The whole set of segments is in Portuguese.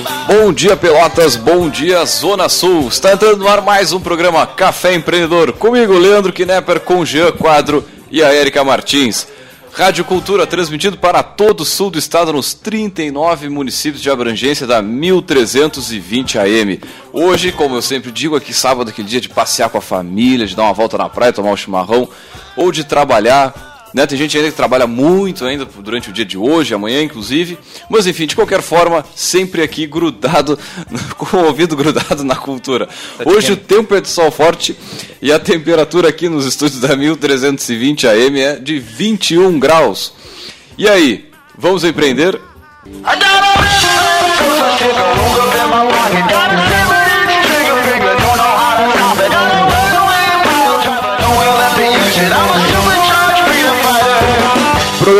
Bom dia, Pelotas. Bom dia, Zona Sul. Está entrando no ar mais um programa Café Empreendedor. Comigo, Leandro Knepper, com Jean Quadro e a Érica Martins. Rádio Cultura transmitido para todo o sul do estado nos 39 municípios de abrangência da 1320 AM. Hoje, como eu sempre digo, aqui sábado, aquele dia de passear com a família, de dar uma volta na praia, tomar um chimarrão, ou de trabalhar né? Tem gente ainda que trabalha muito ainda durante o dia de hoje, amanhã inclusive. Mas enfim, de qualquer forma, sempre aqui grudado, com o ouvido grudado na cultura. Tá hoje o tempo é de sol forte e a temperatura aqui nos estúdios da 1320 AM é de 21 graus. E aí, vamos empreender?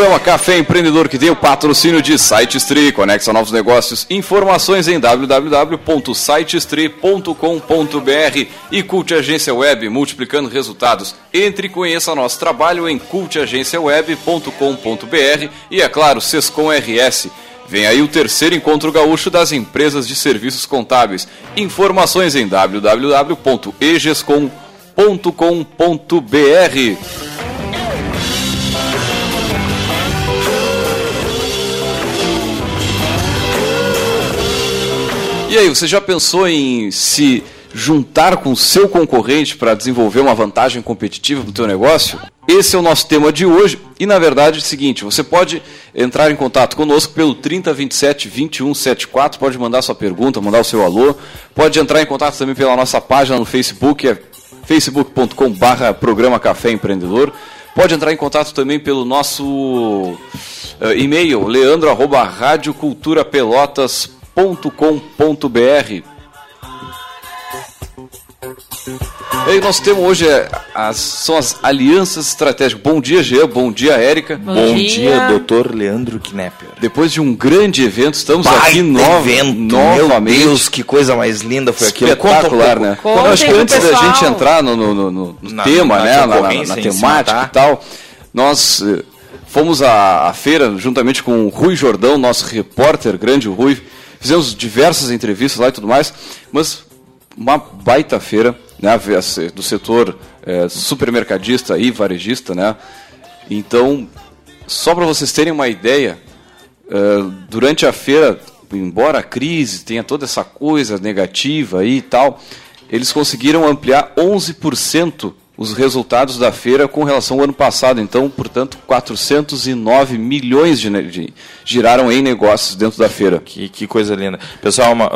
Programa Café Empreendedor que tem o patrocínio de SiteStree, conexa novos negócios. Informações em www.sitestree.com.br e Cult Agência Web, multiplicando resultados. Entre e conheça nosso trabalho em cultagenciaweb.com.br e, é claro, Sescom RS. Vem aí o terceiro encontro gaúcho das empresas de serviços contábeis. Informações em www.egescom.com.br. E aí, você já pensou em se juntar com o seu concorrente para desenvolver uma vantagem competitiva para o teu negócio? Esse é o nosso tema de hoje. E na verdade é o seguinte, você pode entrar em contato conosco pelo 3027 2174, pode mandar sua pergunta, mandar o seu alô, pode entrar em contato também pela nossa página no Facebook, é facebook.com/barra programa Café Empreendedor. Pode entrar em contato também pelo nosso uh, e-mail, leandro@radioculturapelotas.com www.cafeinacultura.com.br. E nosso tema hoje é as, são as alianças estratégicas. Bom dia, Jean. Bom dia, Érica. Bom, Bom dia. dia, doutor Leandro Knepper. Depois de um grande evento, estamos Baita aqui no, evento. novamente. Meu Deus, que coisa mais linda foi aquilo. Espetacular, um né? Eu acho que antes da gente entrar no, no, no, na, tema, na, né, na, na, na temática e tal, nós eh, fomos à, à feira juntamente com o Rui Jordão, nosso repórter, grande Rui, Fizemos diversas entrevistas lá e tudo mais, mas uma baita feira né, do setor é, supermercadista e varejista. Né? Então, só para vocês terem uma ideia, é, durante a feira, embora a crise tenha toda essa coisa negativa aí e tal, eles conseguiram ampliar 11% os resultados da feira com relação ao ano passado. Então, portanto, 409 milhões de, de giraram em negócios dentro da feira. Que, que coisa linda. Pessoal, uma,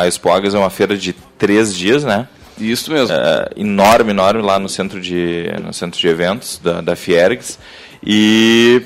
a Expo Agas é uma feira de três dias, né? Isso mesmo. É, enorme, enorme, lá no centro de, no centro de eventos da, da Fiergs. E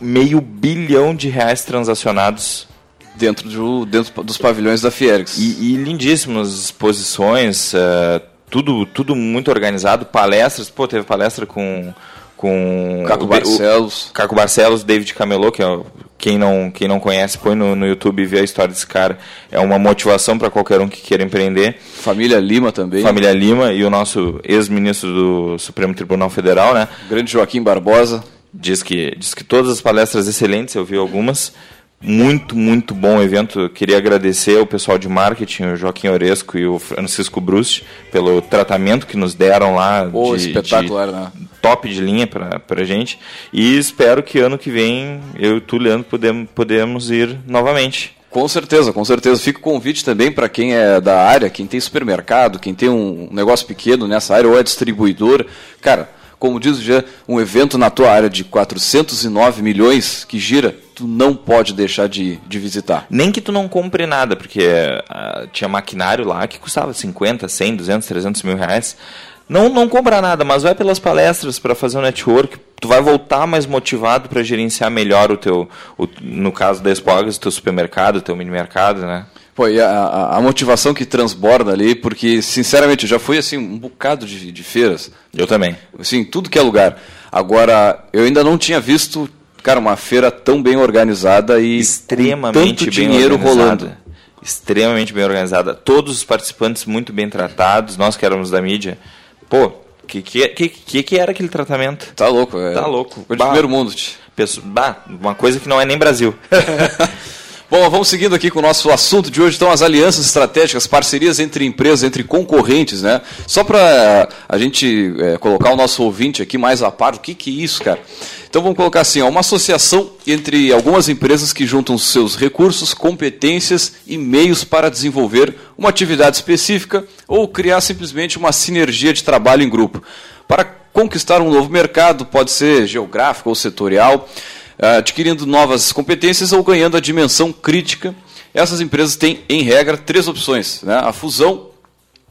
meio bilhão de reais transacionados dentro, de, dentro dos pavilhões da Fiergs. E, e lindíssimas exposições, uh, tudo, tudo muito organizado, palestras, pô, teve palestra com com Caco o, Barcelos, o, Caco Barcelos, David Camelot, que é quem não quem não conhece, põe no, no YouTube e vê a história desse cara. É uma motivação para qualquer um que queira empreender. Família Lima também. Família Lima e o nosso ex-ministro do Supremo Tribunal Federal, né? Grande Joaquim Barbosa. Diz que diz que todas as palestras excelentes, eu vi algumas. Muito, muito bom evento. Eu queria agradecer ao pessoal de marketing, o Joaquim Oresco e o Francisco Bruce, pelo tratamento que nos deram lá. Pô, de, espetacular, de né? Top de linha para a gente. E espero que ano que vem eu e tu, Leandro, podemos, podemos ir novamente. Com certeza, com certeza. Fica o convite também para quem é da área, quem tem supermercado, quem tem um negócio pequeno nessa área ou é distribuidor. Cara, como diz já, um evento na tua área de 409 milhões que gira, tu não pode deixar de, de visitar. Nem que tu não compre nada, porque uh, tinha maquinário lá que custava 50, 100, 200, 300 mil reais. Não, não compra nada, mas vai pelas palestras para fazer um network. Tu vai voltar mais motivado para gerenciar melhor o teu, o, no caso da Expogas, o teu supermercado, o teu mini mercado, né? Pô, e a, a, motivação que transborda ali, porque, sinceramente, eu já fui assim, um bocado de, de feiras. Eu também. Assim, tudo que é lugar. Agora, eu ainda não tinha visto, cara, uma feira tão bem organizada e extremamente tanto dinheiro rolando. Extremamente bem organizada. Todos os participantes muito bem tratados, nós que éramos da mídia. Pô, que que, que, que era aquele tratamento? Tá louco, é. Tá louco. Foi de primeiro mundo. Bah, uma coisa que não é nem Brasil. Bom, vamos seguindo aqui com o nosso assunto de hoje, então as alianças estratégicas, parcerias entre empresas, entre concorrentes, né? Só para a gente é, colocar o nosso ouvinte aqui mais a par, o que, que é isso, cara? Então vamos colocar assim, ó, uma associação entre algumas empresas que juntam seus recursos, competências e meios para desenvolver uma atividade específica ou criar simplesmente uma sinergia de trabalho em grupo. Para conquistar um novo mercado, pode ser geográfico ou setorial, adquirindo novas competências ou ganhando a dimensão crítica. Essas empresas têm, em regra, três opções: né? a fusão,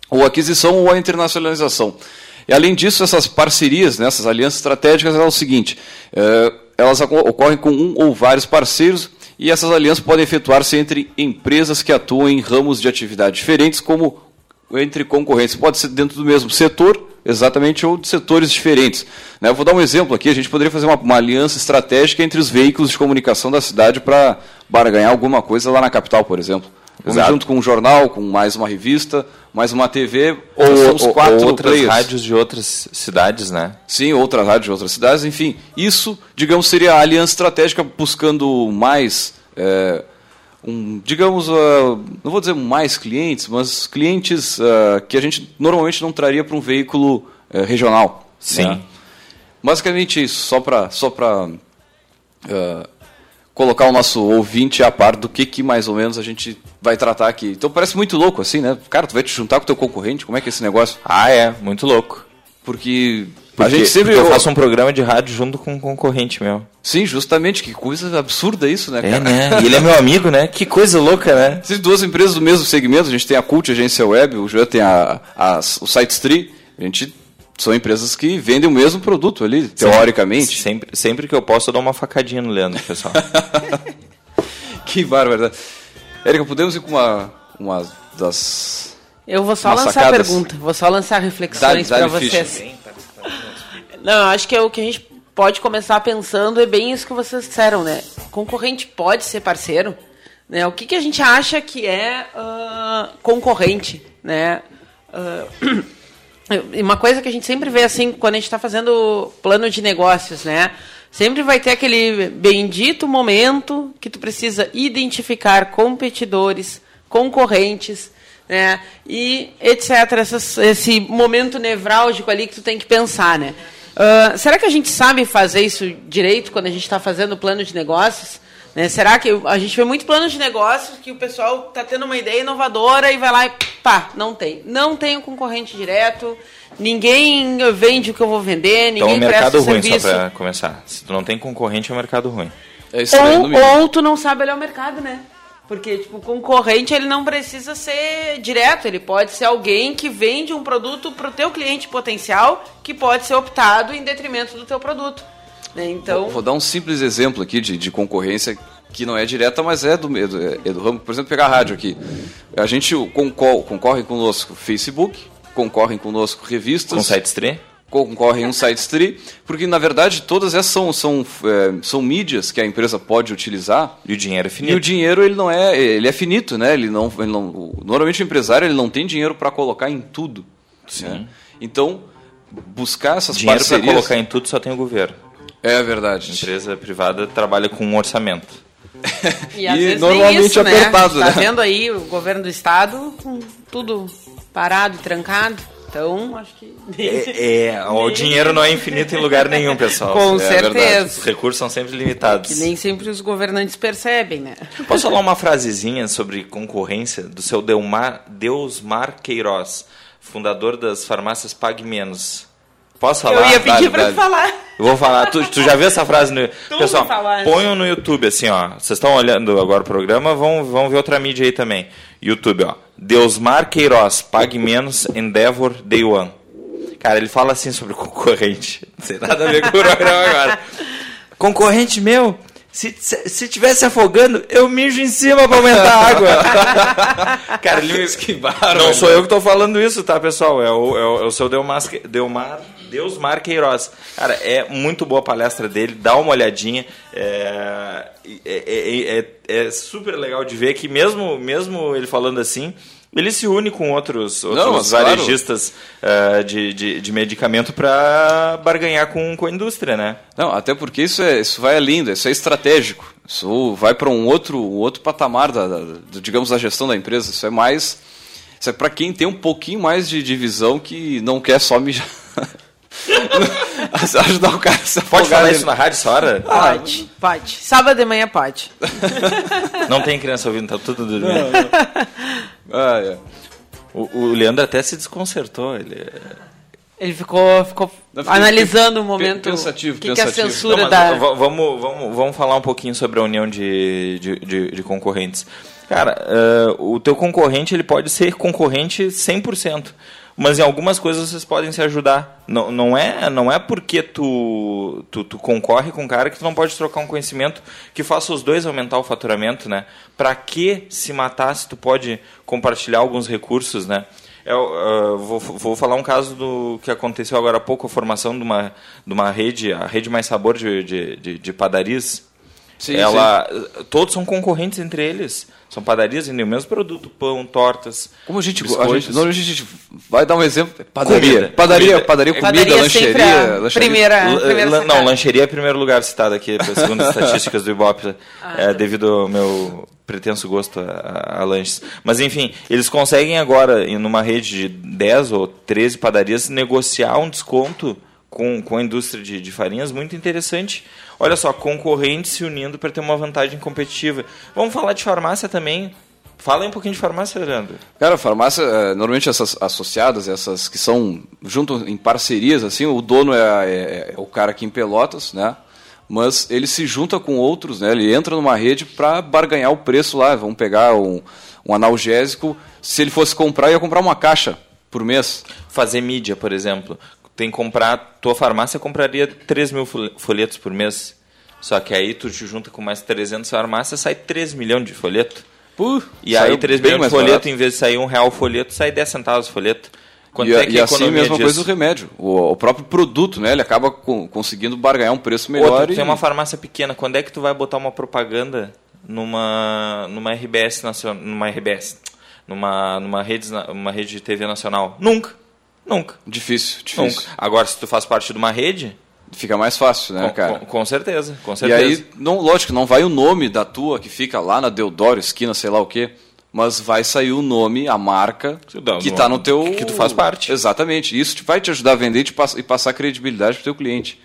ou a aquisição ou a internacionalização. E, além disso, essas parcerias, né, essas alianças estratégicas, é o seguinte: eh, elas ocorrem com um ou vários parceiros e essas alianças podem efetuar-se entre empresas que atuam em ramos de atividade diferentes, como entre concorrentes. Pode ser dentro do mesmo setor, exatamente, ou de setores diferentes. Né? Eu vou dar um exemplo aqui, a gente poderia fazer uma, uma aliança estratégica entre os veículos de comunicação da cidade para ganhar alguma coisa lá na capital, por exemplo. Vamos junto com um jornal, com mais uma revista, mais uma TV, ou, somos quatro ou outras players. rádios de outras cidades, né? Sim, outras rádios de outras cidades, enfim. Isso, digamos, seria a aliança estratégica buscando mais... É, um, digamos, uh, não vou dizer mais clientes, mas clientes uh, que a gente normalmente não traria para um veículo uh, regional. Sim. Né? Basicamente isso, só para só para colocar o nosso ouvinte a par do que, que mais ou menos a gente vai tratar aqui. Então parece muito louco assim, né? Cara, tu vai te juntar com o teu concorrente, como é que é esse negócio? Ah, é, muito louco. Porque porque, a gente sempre eu faço um programa de rádio junto com um concorrente meu. Sim, justamente. Que coisa absurda isso, né, é, cara? É, né? E ele é meu amigo, né? Que coisa louca, né? São duas empresas do mesmo segmento. A gente tem a Cult, a agência web, o João tem a, a, o SiteStree. A gente são empresas que vendem o mesmo produto ali, teoricamente. Sempre, sempre que eu posso, eu dou uma facadinha no Leandro, pessoal. que bárbaro. Érica, podemos ir com uma, uma das. Eu vou só lançar a pergunta, vou só lançar reflexões para vocês. Não, acho que é o que a gente pode começar pensando é bem isso que vocês disseram, né? Concorrente pode ser parceiro, né? O que, que a gente acha que é uh, concorrente, né? Uh, uma coisa que a gente sempre vê assim quando a gente está fazendo plano de negócios, né? Sempre vai ter aquele bendito momento que tu precisa identificar competidores, concorrentes, né? E etc. Essas, esse momento nevrálgico ali que tu tem que pensar, né? Uh, será que a gente sabe fazer isso direito quando a gente está fazendo plano de negócios? Né? Será que a gente vê muito plano de negócios que o pessoal está tendo uma ideia inovadora e vai lá e pá, não tem. Não tem um concorrente direto, ninguém vende o que eu vou vender, ninguém então, é um mercado ruim, serviço. só para começar. Se tu não tem concorrente, é um mercado ruim. É ou, ou tu não sabe olhar o mercado, né? Porque, tipo, o concorrente, ele não precisa ser direto, ele pode ser alguém que vende um produto para o teu cliente potencial, que pode ser optado em detrimento do teu produto. Né? Então... Vou, vou, dar um simples exemplo aqui de, de concorrência que não é direta, mas é do, é do, é do ramo. Por exemplo, pegar a rádio aqui. A gente concorre, concorre conosco Facebook, concorrem conosco revistas... Com site stream? Concorrem um site tree, porque na verdade todas essas são, são, é, são mídias que a empresa pode utilizar. E o dinheiro é finito. E o dinheiro ele não é, ele é finito, né? Ele não, ele não, normalmente o empresário ele não tem dinheiro para colocar em tudo. Sim. Né? Então buscar essas dinheiro parcerias. Dinheiro para colocar em tudo só tem o governo. É verdade. A empresa privada trabalha com um orçamento. e, e normalmente isso, né? apertado, né? Tá vendo aí o governo do estado com tudo parado, trancado. Então, acho que. É, é, o dinheiro não é infinito em lugar nenhum, pessoal. Com é certeza. Os recursos são sempre limitados. Que nem sempre os governantes percebem, né? Posso falar uma frasezinha sobre concorrência do seu Deusmar Queiroz, fundador das farmácias Pague Menos. Posso falar? Eu ia pedir para tu falar. Eu vou falar. Tu, tu, já viu essa frase no tu Pessoal, ponham no YouTube assim, ó. Vocês estão olhando agora o programa, vão, vão ver outra mídia aí também. YouTube, ó. Deusmar Queiroz, pague menos, Endeavor, Day One. Cara, ele fala assim sobre concorrente. Não tem nada a ver com o programa agora. Concorrente meu, se, se, se tivesse afogando, eu mijo em cima para aumentar a água. Cara, ele... que barra, Não sou eu que estou falando isso, tá, pessoal? É o, é o, é o seu Delmar, Delmar, Deusmar Queiroz. Cara, é muito boa a palestra dele, dá uma olhadinha. É, é, é, é, é super legal de ver que mesmo, mesmo ele falando assim, ele se une com outros, outros Não, varejistas claro. uh, de, de, de, medicamento para barganhar com, com a indústria, né? Não, até porque isso, é, isso vai além, isso é estratégico. Isso vai para um outro, um outro patamar, da, da, digamos, da gestão da empresa. Isso é mais. Isso é para quem tem um pouquinho mais de, de visão que não quer só mijar. Ajudar o cara a se Pode falar isso na rádio essa hora? Pode, pode. Sábado de manhã pode. Não tem criança ouvindo, tá tudo dormindo. Não, não. Ah, é. o, o Leandro até se desconcertou. Ele... Ele ficou, ficou analisando o momento. Pensativo, que, pensativo. que a censura Não, dá. Vamos, vamos, vamos falar um pouquinho sobre a união de, de, de, de concorrentes. Cara, uh, o teu concorrente ele pode ser concorrente 100%, mas em algumas coisas vocês podem se ajudar. Não, não, é, não é porque tu, tu, tu concorre com um cara que tu não pode trocar um conhecimento que faça os dois aumentar o faturamento, né? Para que se matar se tu pode compartilhar alguns recursos, né? Eu, uh, vou, vou falar um caso do que aconteceu agora há pouco, a formação de uma, de uma rede, a rede Mais Sabor de, de, de, de padarias. Sim, ela, sim. Todos são concorrentes entre eles. São padarias vendem o mesmo produto, pão, tortas. Como a gente, a gente, normalmente a gente vai dar um exemplo. Padaria. Comida. Padaria, comida. padaria, comida, padaria lancheria, lancheria. Primeira, primeira Não, lancheria é primeiro lugar citado aqui, segundo as estatísticas do Ibope, ah, é, tá. devido ao meu pretenso gosto a, a, lanches. Mas enfim, eles conseguem agora, numa rede de 10 ou 13 padarias, negociar um desconto com, com a indústria de, de farinhas muito interessante. Olha só, concorrentes se unindo para ter uma vantagem competitiva. Vamos falar de farmácia também. Fala aí um pouquinho de farmácia, Leandro. Cara, farmácia, é, normalmente essas associadas, essas que são junto em parcerias, assim, o dono é, é, é o cara aqui em Pelotas, né? mas ele se junta com outros, né? Ele entra numa rede para barganhar o preço lá. Vamos pegar um, um analgésico. Se ele fosse comprar, ia comprar uma caixa por mês. Fazer mídia, por exemplo. Tem que comprar, tua farmácia compraria 3 mil folhetos por mês. Só que aí tu te junta com mais 300 farmácias, sai 3 milhões de folheto. Puh, e aí 3 milhões de folheto, barato. em vez de sair um real o folheto, sai 10 centavos o folheto. Quanto e, é e assim mesma disso? coisa o remédio. O, o, próprio produto, né? Ele acaba com, conseguindo barganhar um preço melhor. Outra, e... tem uma farmácia pequena. Quando é que tu vai botar uma propaganda numa, numa RBS nacional, numa RBS, numa, numa, rede, uma rede de TV nacional? Nunca. Nunca. Difícil, difícil. Nunca. Agora, se tu faz parte de uma rede, fica mais fácil, né, com, cara? Com, com, certeza, com certeza. E aí, não, lógico, não vai o nome da tua que fica lá na Deodoro, esquina, sei lá o quê mas vai sair o nome, a marca que está no teu que tu faz parte. Exatamente. Isso vai te ajudar a vender e, te pass e passar credibilidade para o teu cliente.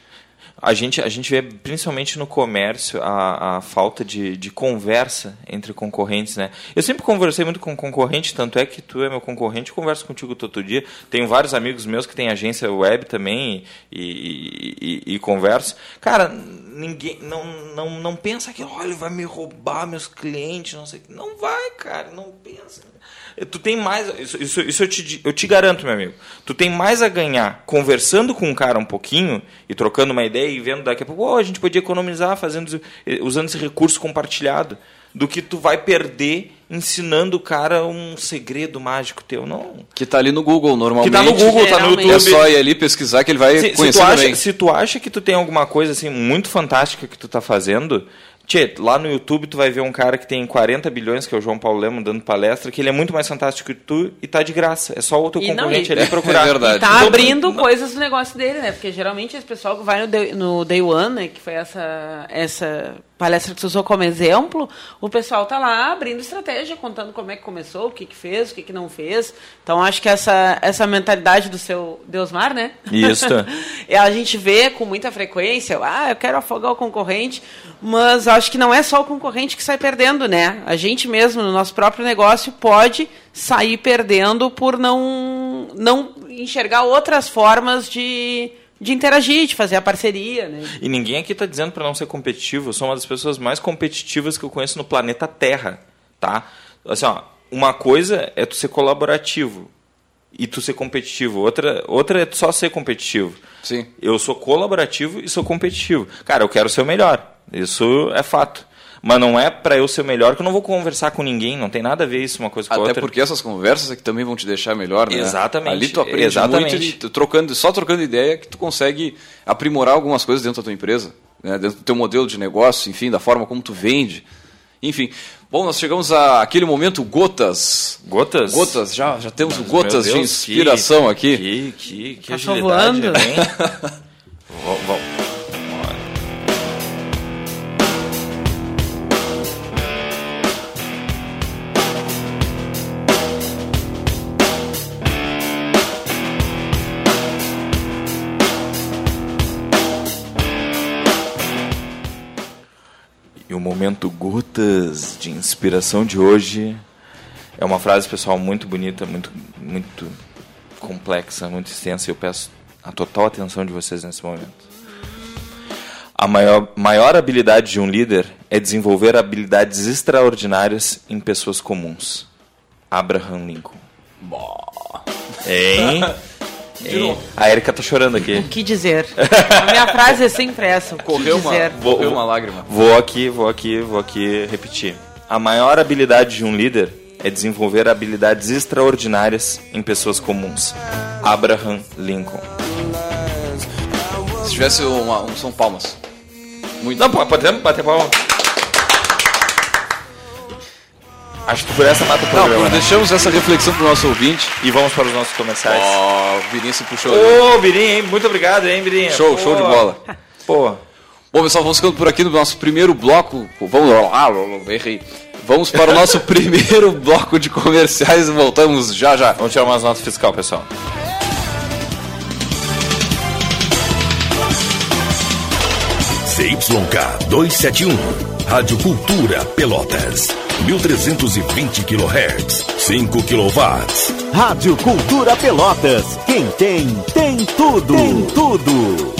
A gente, a gente vê principalmente no comércio a, a falta de, de conversa entre concorrentes, né? Eu sempre conversei muito com concorrente, tanto é que tu é meu concorrente, eu converso contigo todo dia. Tenho vários amigos meus que têm agência web também e, e, e, e converso. Cara, ninguém não, não, não pensa que, olha, vai me roubar meus clientes, não sei Não vai, cara, não pensa. Tu tem mais. Isso, isso, isso eu, te, eu te garanto, meu amigo. Tu tem mais a ganhar conversando com um cara um pouquinho e trocando uma ideia e vendo daqui a pouco, oh, a gente podia economizar fazendo, usando esse recurso compartilhado, do que tu vai perder ensinando o cara um segredo mágico teu, não. Que tá ali no Google, normalmente. Que tá no Google, tá no YouTube. É só ir ali pesquisar que ele vai se, conhecer se tu, acha, se tu acha que tu tem alguma coisa assim muito fantástica que tu tá fazendo, Tchê, lá no YouTube tu vai ver um cara que tem 40 bilhões, que é o João Paulo Lemo, dando palestra, que ele é muito mais fantástico que tu e tá de graça. É só o teu concorrente ali procurar. É verdade. E tá abrindo coisas no negócio dele, né? Porque geralmente esse pessoal que vai no Day, no day One, né? Que foi essa, essa palestra que você usou como exemplo, o pessoal tá lá abrindo estratégia, contando como é que começou, o que que fez, o que que não fez. Então acho que essa essa mentalidade do seu Deusmar, né? Isso. a gente vê com muita frequência, ah, eu quero afogar o concorrente, mas acho que não é só o concorrente que sai perdendo, né? A gente mesmo no nosso próprio negócio pode sair perdendo por não não enxergar outras formas de de interagir, de fazer a parceria. Né? E ninguém aqui está dizendo para não ser competitivo. Eu sou uma das pessoas mais competitivas que eu conheço no planeta Terra. Tá? Assim, ó, uma coisa é tu ser colaborativo e tu ser competitivo. Outra, outra é só ser competitivo. Sim. Eu sou colaborativo e sou competitivo. Cara, eu quero ser o melhor. Isso é fato. Mas não é para eu ser melhor que eu não vou conversar com ninguém, não tem nada a ver isso uma coisa com Até outra. Até porque essas conversas é que também vão te deixar melhor, né? Exatamente. Ali tu aprende Exatamente. muito, e, trocando, só trocando ideia que tu consegue aprimorar algumas coisas dentro da tua empresa, né? dentro do teu modelo de negócio, enfim, da forma como tu vende. Enfim, bom, nós chegamos àquele momento gotas. Gotas? Gotas, já, já temos Mas, gotas Deus, de inspiração que, aqui. Que, que, que tá agilidade, voando. hein? momento Gotas de Inspiração de hoje é uma frase, pessoal, muito bonita, muito, muito complexa, muito extensa e eu peço a total atenção de vocês nesse momento. A maior, maior habilidade de um líder é desenvolver habilidades extraordinárias em pessoas comuns. Abraham Lincoln. Boa. Hein? A Erika tá chorando aqui. O que dizer? A minha frase é sempre essa. Correu, uma, vou, correu uma lágrima. Vou aqui, vou aqui, vou aqui repetir. A maior habilidade de um líder é desenvolver habilidades extraordinárias em pessoas comuns. Abraham Lincoln. Se tivesse uma, um São Palmas. Muito. Não, podemos bater palma. Acho que por essa mata o programa. Não, né? deixamos essa reflexão pro nosso ouvinte. E vamos para os nossos comerciais. Ó, oh, o Birinho se puxou. Ô, oh, Birinho, hein? Muito obrigado, hein, Birinho. Show, Pô. show de bola. Pô. Bom, pessoal, vamos ficando por aqui no nosso primeiro bloco. Vamos lá, errei. Vamos para o nosso primeiro bloco de comerciais e voltamos já já. Vamos tirar umas notas fiscal, pessoal. CYK 271, Rádio Cultura Pelotas, 1320 kHz, 5 kW. Rádio Cultura Pelotas, quem tem, tem tudo, tem tudo.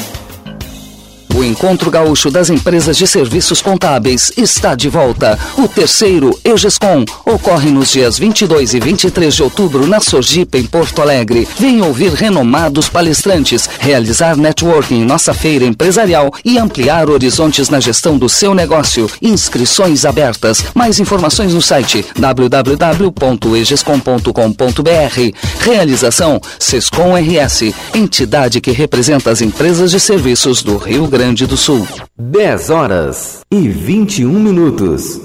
O Encontro Gaúcho das Empresas de Serviços Contábeis está de volta. O terceiro EGESCOM ocorre nos dias 22 e 23 de outubro na Sojipa, em Porto Alegre. Venha ouvir renomados palestrantes, realizar networking em nossa feira empresarial e ampliar horizontes na gestão do seu negócio. Inscrições abertas. Mais informações no site www.egescom.com.br. Realização Sescom RS, entidade que representa as empresas de serviços do Rio Grande Grande do Sul. 10 horas e 21 minutos.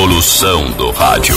Evolução do rádio.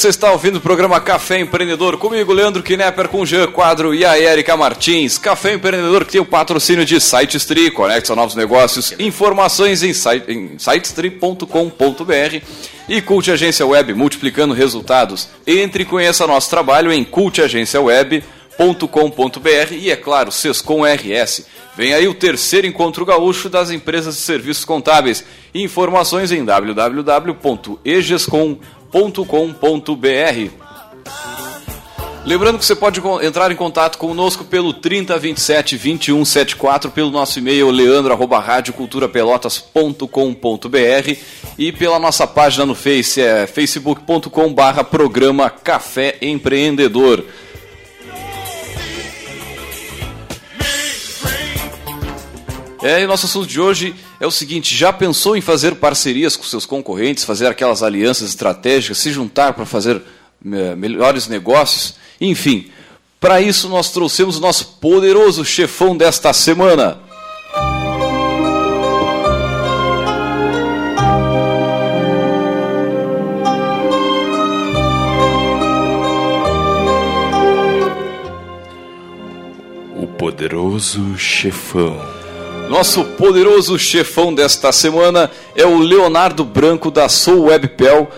Você está ouvindo o programa Café Empreendedor comigo, Leandro Knepper, com Jean Quadro e a Erika Martins. Café Empreendedor que tem o patrocínio de SiteStree, conecta novos negócios, informações em, site, em sitestree.com.br e Cult Agência Web, multiplicando resultados. Entre e conheça nosso trabalho em cultagenciaweb.com.br e, é claro, Sescom RS. Vem aí o terceiro encontro gaúcho das empresas de serviços contábeis. Informações em www.egescom.com.br Lembrando que você pode entrar em contato conosco pelo 3027 2174, pelo nosso e-mail leandro@radioculturapelotas.com.br e pela nossa página no Face, é facebook.com/barra programa Café Empreendedor. É, e nosso assunto de hoje é o seguinte: já pensou em fazer parcerias com seus concorrentes, fazer aquelas alianças estratégicas, se juntar para fazer é, melhores negócios? Enfim, para isso nós trouxemos o nosso poderoso chefão desta semana. O poderoso chefão. Nosso poderoso chefão desta semana é o Leonardo Branco da Soul Webpel.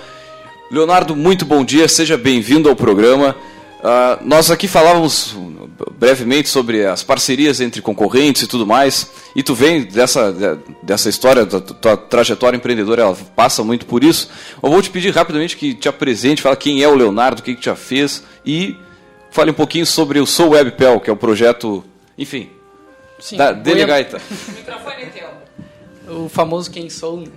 Leonardo, muito bom dia, seja bem-vindo ao programa. Uh, nós aqui falávamos brevemente sobre as parcerias entre concorrentes e tudo mais, e tu vem dessa, dessa história, da tua trajetória empreendedora, ela passa muito por isso. Eu vou te pedir rapidamente que te apresente, fala quem é o Leonardo, o que, que fez, e fale um pouquinho sobre o Sou Webpel, que é o projeto, enfim, Sim, da Delegaita. O microfone é teu. O famoso quem sou, né?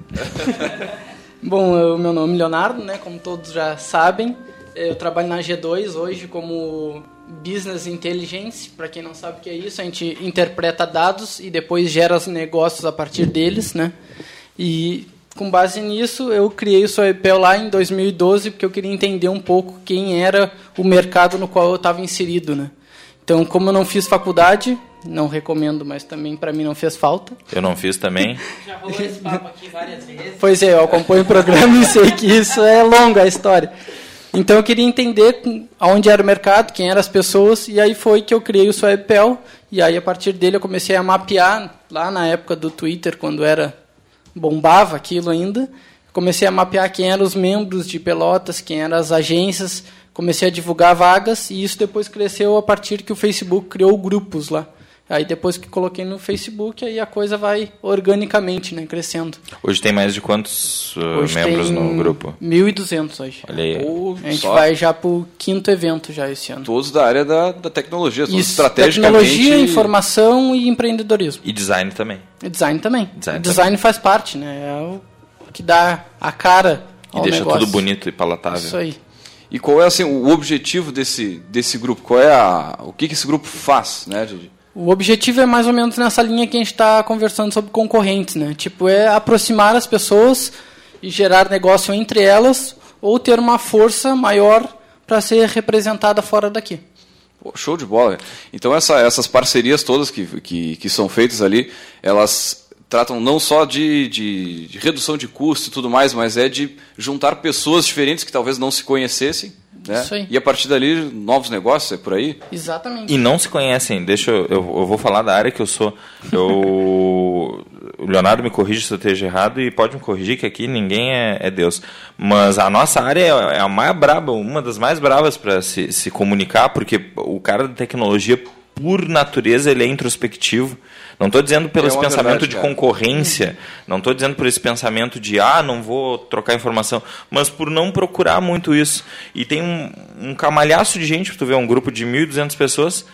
Bom, o meu nome é Leonardo, né, como todos já sabem. Eu trabalho na G2 hoje como Business Intelligence. Para quem não sabe o que é isso, a gente interpreta dados e depois gera os negócios a partir deles, né? E com base nisso, eu criei o Soepel lá em 2012 porque eu queria entender um pouco quem era o mercado no qual eu estava inserido, né? Então, como eu não fiz faculdade, não recomendo, mas também para mim não fez falta. Eu não fiz também. Já rolou esse papo aqui várias vezes. Pois é, eu acompanho o programa e sei que isso é longa a história. Então eu queria entender aonde era o mercado, quem eram as pessoas, e aí foi que eu criei o Swebpel, e aí a partir dele eu comecei a mapear, lá na época do Twitter, quando era bombava aquilo ainda, comecei a mapear quem eram os membros de Pelotas, quem eram as agências, comecei a divulgar vagas, e isso depois cresceu a partir que o Facebook criou grupos lá. Aí depois que coloquei no Facebook, aí a coisa vai organicamente, né, crescendo. Hoje tem mais de quantos uh, hoje membros no grupo? 1.200 hoje. Olha aí. a gente só... vai já pro quinto evento já esse ano. Todos da área da, da tecnologia, todos Isso, estrategicamente. Tecnologia, informação e empreendedorismo. E design também. E design também. Design, design também. faz parte, né? É o que dá a cara ao E deixa negócio. tudo bonito e palatável. Isso aí. E qual é assim, o objetivo desse, desse grupo? Qual é a, o que, que esse grupo faz, né, Didi? O objetivo é mais ou menos nessa linha que a gente está conversando sobre concorrentes, né? Tipo, é aproximar as pessoas e gerar negócio entre elas ou ter uma força maior para ser representada fora daqui. Pô, show de bola. Então essa, essas parcerias todas que, que, que, são feitas ali, elas tratam não só de, de, de redução de custo e tudo mais, mas é de juntar pessoas diferentes que talvez não se conhecessem né? Isso aí. E a partir dali, novos negócios, é por aí? Exatamente. E não se conhecem, deixa eu, eu, eu vou falar da área que eu sou. Eu, o Leonardo me corrige se eu esteja errado e pode me corrigir que aqui ninguém é, é Deus. Mas a nossa área é, é a mais braba, uma das mais bravas para se, se comunicar, porque o cara da tecnologia, por natureza, ele é introspectivo. Não estou dizendo pelo é esse pensamento verdade, de cara. concorrência, não estou dizendo por esse pensamento de, ah, não vou trocar informação, mas por não procurar muito isso. E tem um, um camalhaço de gente, tu vê um grupo de 1.200 pessoas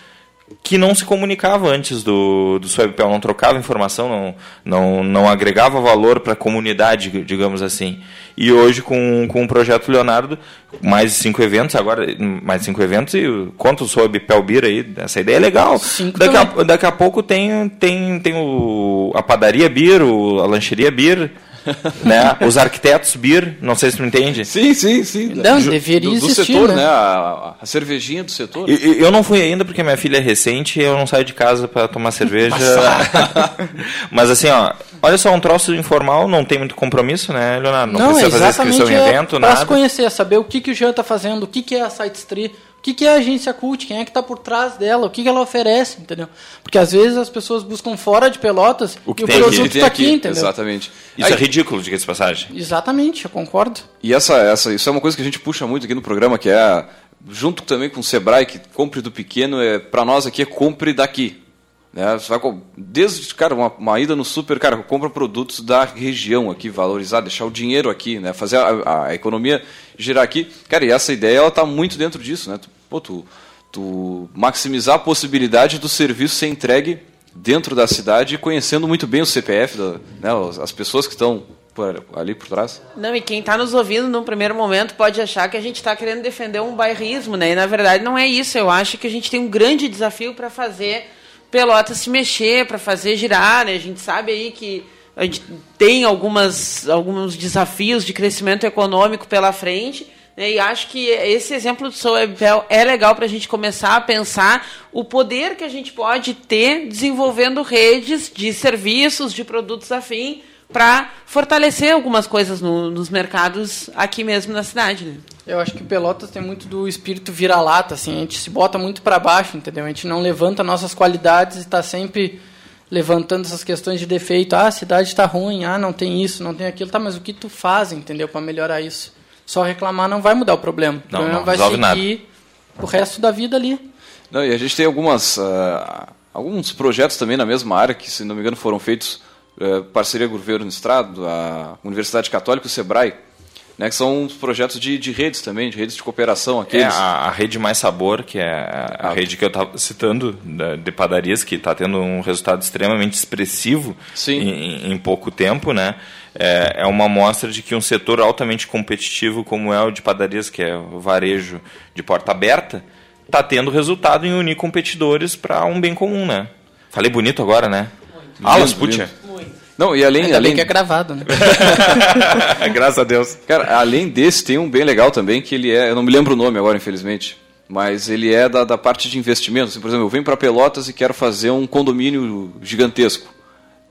que não se comunicava antes do, do Swebpel, não trocava informação, não, não, não agregava valor para a comunidade, digamos assim. E hoje, com, com o projeto Leonardo, mais de cinco eventos, agora mais cinco eventos, e conta o Swebpel Beer aí, essa ideia é legal. daqui, a, daqui a pouco tem, tem, tem o, a padaria Beer, o, a lancheria Beer, né? Os arquitetos beer, não sei se tu entende. Sim, sim, sim. Não, deveria do, do existir, setor, né? né? A, a, cervejinha do setor. Eu, eu não fui ainda porque minha filha é recente e eu não saio de casa para tomar cerveja. Mas assim, ó, olha só, um troço informal, não tem muito compromisso, né, Leonardo? Não, não precisa fazer inscrição em é evento, nada. Para se conhecer, saber o que, que o Jean está fazendo, o que, que é a Site Street, o que, que é a agência cult? Quem é que está por trás dela? O que, que ela oferece? Entendeu? Porque às vezes as pessoas buscam fora de Pelotas o que e o produto está aqui, entendeu? Exatamente. Isso Aí, é ridículo, diga-se de passagem. Exatamente, eu concordo. E essa, essa, isso é uma coisa que a gente puxa muito aqui no programa, que é, junto também com o Sebrae, que compre do pequeno, é, para nós aqui é compre daqui. Né? Desde, cara, uma, uma, ida no super, cara, compra produtos da região aqui, valorizar, deixar o dinheiro aqui, né? Fazer a, a economia girar aqui. Cara, e essa ideia, ela está muito dentro disso, né? Tu, pô, tu, tu maximizar a possibilidade do serviço ser entregue dentro da cidade, conhecendo muito bem o CPF, da, né? as pessoas que estão ali por trás. Não, e quem está nos ouvindo num primeiro momento pode achar que a gente está querendo defender um bairrismo, né? E na verdade não é isso. Eu acho que a gente tem um grande desafio para fazer Pelotas se mexer, para fazer girar, né? A gente sabe aí que a gente tem algumas, alguns desafios de crescimento econômico pela frente. Né? E acho que esse exemplo do Soebel é legal para a gente começar a pensar o poder que a gente pode ter desenvolvendo redes de serviços, de produtos afim, para fortalecer algumas coisas no, nos mercados aqui mesmo na cidade. Né? Eu acho que Pelotas tem muito do espírito vira-lata, assim, a gente se bota muito para baixo, entendeu? A gente não levanta nossas qualidades e está sempre levantando essas questões de defeito. Ah, a cidade está ruim, ah, não tem isso, não tem aquilo. Tá, mas o que tu faz, entendeu, para melhorar isso? Só reclamar não vai mudar o problema. O não, problema não, vai seguir nada. o resto da vida ali. Não, e a gente tem algumas, uh, alguns projetos também na mesma área que, se não me engano, foram feitos uh, parceria governo Estado, a Universidade Católica e o Sebrae né, que são projetos de, de redes também, de redes de cooperação. É, aqueles. É, a, a rede Mais Sabor, que é a, a ah. rede que eu estava citando, da, de padarias, que está tendo um resultado extremamente expressivo em, em, pouco tempo, né? É, é uma amostra de que um setor altamente competitivo como é o de padarias, que é o varejo de porta aberta, está tendo resultado em unir competidores para um bem comum, né? Falei bonito agora, né? Alas Putia. Não, e além. Ainda além... que é gravado, né? Graças a Deus. Cara, além desse, tem um bem legal também, que ele é. Eu não me lembro o nome agora, infelizmente. Mas ele é da, da parte de investimentos. Por exemplo, eu venho para Pelotas e quero fazer um condomínio gigantesco.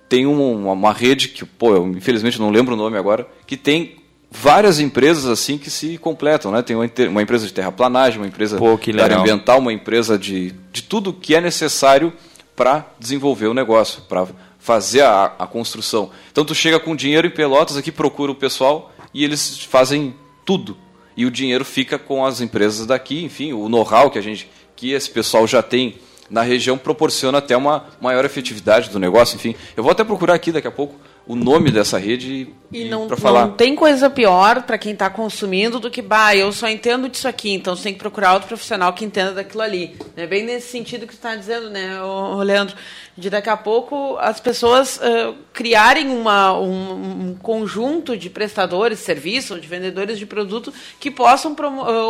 Tem uma, uma rede que, pô, eu infelizmente não lembro o nome agora, que tem várias empresas assim que se completam, né? Tem uma, uma empresa de terraplanagem, uma empresa Pô, de área ambiental, uma empresa de, de tudo que é necessário para desenvolver o negócio, para fazer a, a construção. Então tu chega com dinheiro em Pelotas aqui, procura o pessoal e eles fazem tudo. E o dinheiro fica com as empresas daqui, enfim, o know-how que a gente que esse pessoal já tem na região proporciona até uma maior efetividade do negócio, enfim. Eu vou até procurar aqui daqui a pouco o nome dessa rede e, e não. Não tem coisa pior para quem está consumindo do que, bah, eu só entendo disso aqui, então você tem que procurar outro profissional que entenda daquilo ali. É bem nesse sentido que você está dizendo, né, o Leandro? de daqui a pouco as pessoas uh, criarem uma, um, um, conjunto de prestadores de serviço, de vendedores de produto que possam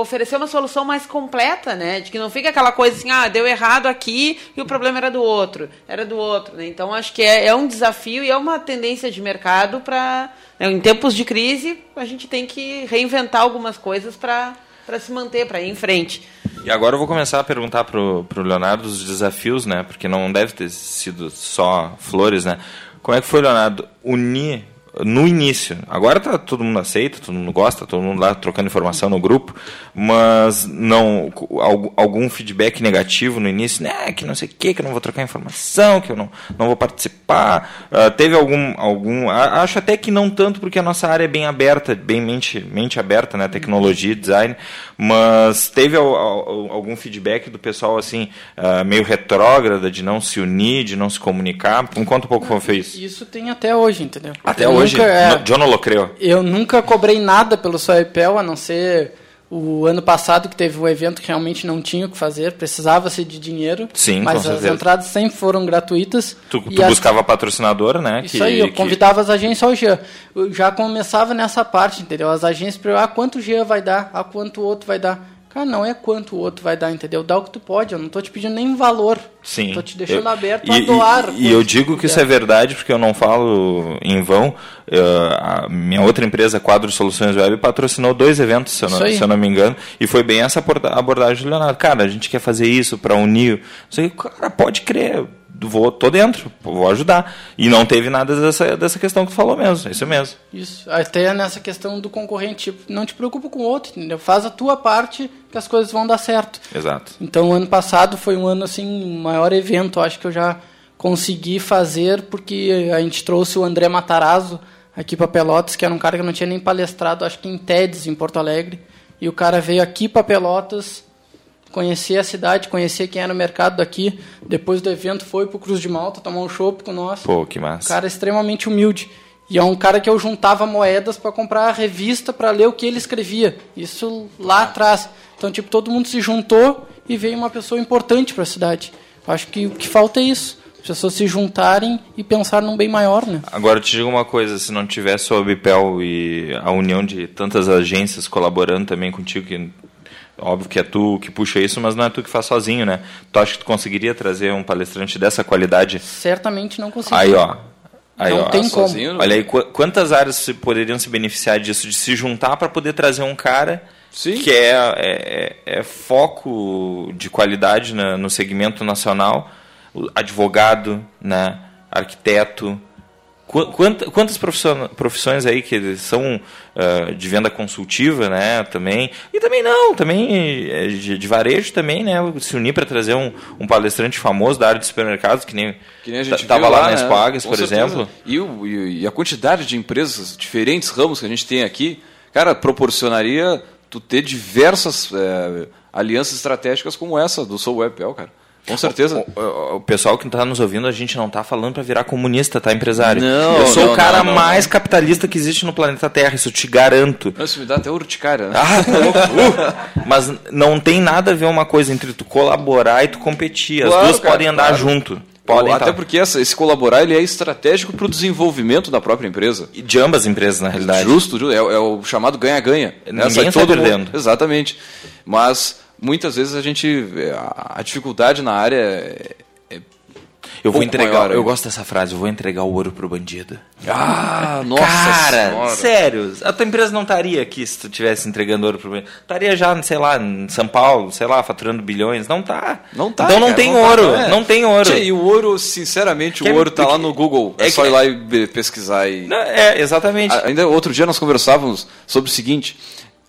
oferecer uma solução mais completa, né? De que não fique aquela coisa assim, ah, deu errado aqui e o problema era do outro, era do outro. Né? Então acho que é, é um desafio e é uma tendência de mercado para, em tempos de crise, a gente tem que reinventar algumas coisas para para se manter, para ir em frente. E agora eu vou começar a perguntar para o Leonardo os desafios, né? Porque não deve ter sido só flores, né? Como é que foi, Leonardo, unir no início. Agora tá todo mundo aceita, todo mundo gosta, todo mundo lá trocando informação no grupo, mas não algum feedback negativo no início, né, que não sei o que, que eu não vou trocar informação, que eu não, não vou participar. Uh, teve algum algum, acho até que não tanto porque a nossa área é bem aberta, bem mente mente aberta, né, tecnologia, design, mas teve algum feedback do pessoal assim uh, meio retrógrada de não se unir, de não se comunicar. Me conta um pouco como foi isso. Isso tem até hoje, entendeu? Até hoje hoje, nunca, é, John Locreo. Eu nunca cobrei nada pelo Soepel, a não ser o ano passado que teve um evento que realmente não tinha o que fazer, precisava-se de dinheiro. Sim, mas as entradas sempre foram gratuitas. Tu, tu buscava patrocinador, né? Isso que, aí, eu que... convidava as agências ao Jean. Eu já começava nessa parte, entendeu? As agências para ah, quanto o Jean vai dar, a quanto o outro vai dar. Cara, não é quanto o outro vai dar, entendeu? Dá o que tu pode. Eu não tô te pedindo nem valor. Sim. Tô te deixando eu, aberto a doar. E, e eu digo que isso é verdade porque eu não falo em vão. a minha outra empresa, Quadro Soluções Web, patrocinou dois eventos, se eu, não, se eu não me engano. E foi bem essa abordagem do Leonardo. Cara, a gente quer fazer isso para unir. Não sei, cara, pode crer vou, tô dentro, vou ajudar. E não teve nada dessa, dessa questão que falou mesmo, isso mesmo. Isso, até nessa questão do concorrente, tipo, não te preocupa com o outro, entendeu? Faz a tua parte que as coisas vão dar certo. Exato. Então, ano passado foi um ano, assim, maior evento, acho que eu já consegui fazer, porque a gente trouxe o André Matarazzo aqui para Pelotas, que era um cara que não tinha nem palestrado, acho que em TEDs, em Porto Alegre, e o cara veio aqui para Pelotas conhecer a cidade, conhecer quem era o mercado daqui. Depois do evento foi pro Cruz de Malta tomar um chopp com nós. Pô, que massa. Um cara extremamente humilde. E é um cara que eu juntava moedas para comprar a revista para ler o que ele escrevia. Isso lá atrás. Então, tipo, todo mundo se juntou e veio uma pessoa importante para a cidade. Acho que o que falta é isso. As pessoas se juntarem e pensar num bem maior, né? Agora eu te digo uma coisa, se não tivesse o Bipel e a união de tantas agências colaborando também contigo, que óbvio que é tu que puxa isso, mas não é tu que faz sozinho, né? Tu acha que tu conseguiria trazer um palestrante dessa qualidade? Certamente não conseguiria. Aí, ó, Aí, não ó, tem como. Olha aí, quantas áreas poderiam se beneficiar disso, de se juntar para poder trazer um cara Sim. que é, é, é, foco de qualidade na, no segmento nacional, advogado, né, arquiteto, Quantas profissões aí que são uh, de venda consultiva, né, também, e também não, também eh, de, de varejo também, né, se unir para trazer um, um, palestrante famoso da área de supermercados, que nem, que nem a gente tava lá, lá nas né? Pagas, por certeza. exemplo. E, o, e, a quantidade de empresas, diferentes ramos que a gente tem aqui, cara, proporcionaria tu ter diversas é, alianças estratégicas como essa do Soul Webpel, cara. Com certeza. O, o, pessoal que está nos ouvindo, a gente não está falando para virar comunista, tá, empresário? Não, Eu sou não, o cara não, não, mais capitalista que existe no planeta Terra, isso eu te garanto. Isso me dá até urticária, né? Ah, uh, mas não tem nada a ver uma coisa entre tu colaborar e tu competir. As claro, duas cara, podem andar claro. junto. Podem Até tá. porque essa, esse colaborar ele é estratégico para o desenvolvimento da própria empresa. E de ambas empresas, na realidade. Justo, é, é o chamado ganha-ganha. Ninguém está perdendo. Exatamente. Mas muitas vezes a gente a dificuldade na área é, é eu vou entregar, maior, eu gosto dessa frase, eu vou entregar o ouro pro bandido. Ah, nossa Cara, senhora. sério, a tua empresa não estaria aqui se tu estivesse entregando ouro pro bandido. Estaria já, sei lá, em São Paulo, sei lá, faturando bilhões. Não tá. Não tá. Então não cara, tem não ouro, tá, não, não tem ouro. e o ouro, sinceramente, o ouro tá lá no Google. É, é só ir lá e pesquisar e... Não, é, exatamente. Ainda outro dia nós conversávamos sobre o seguinte,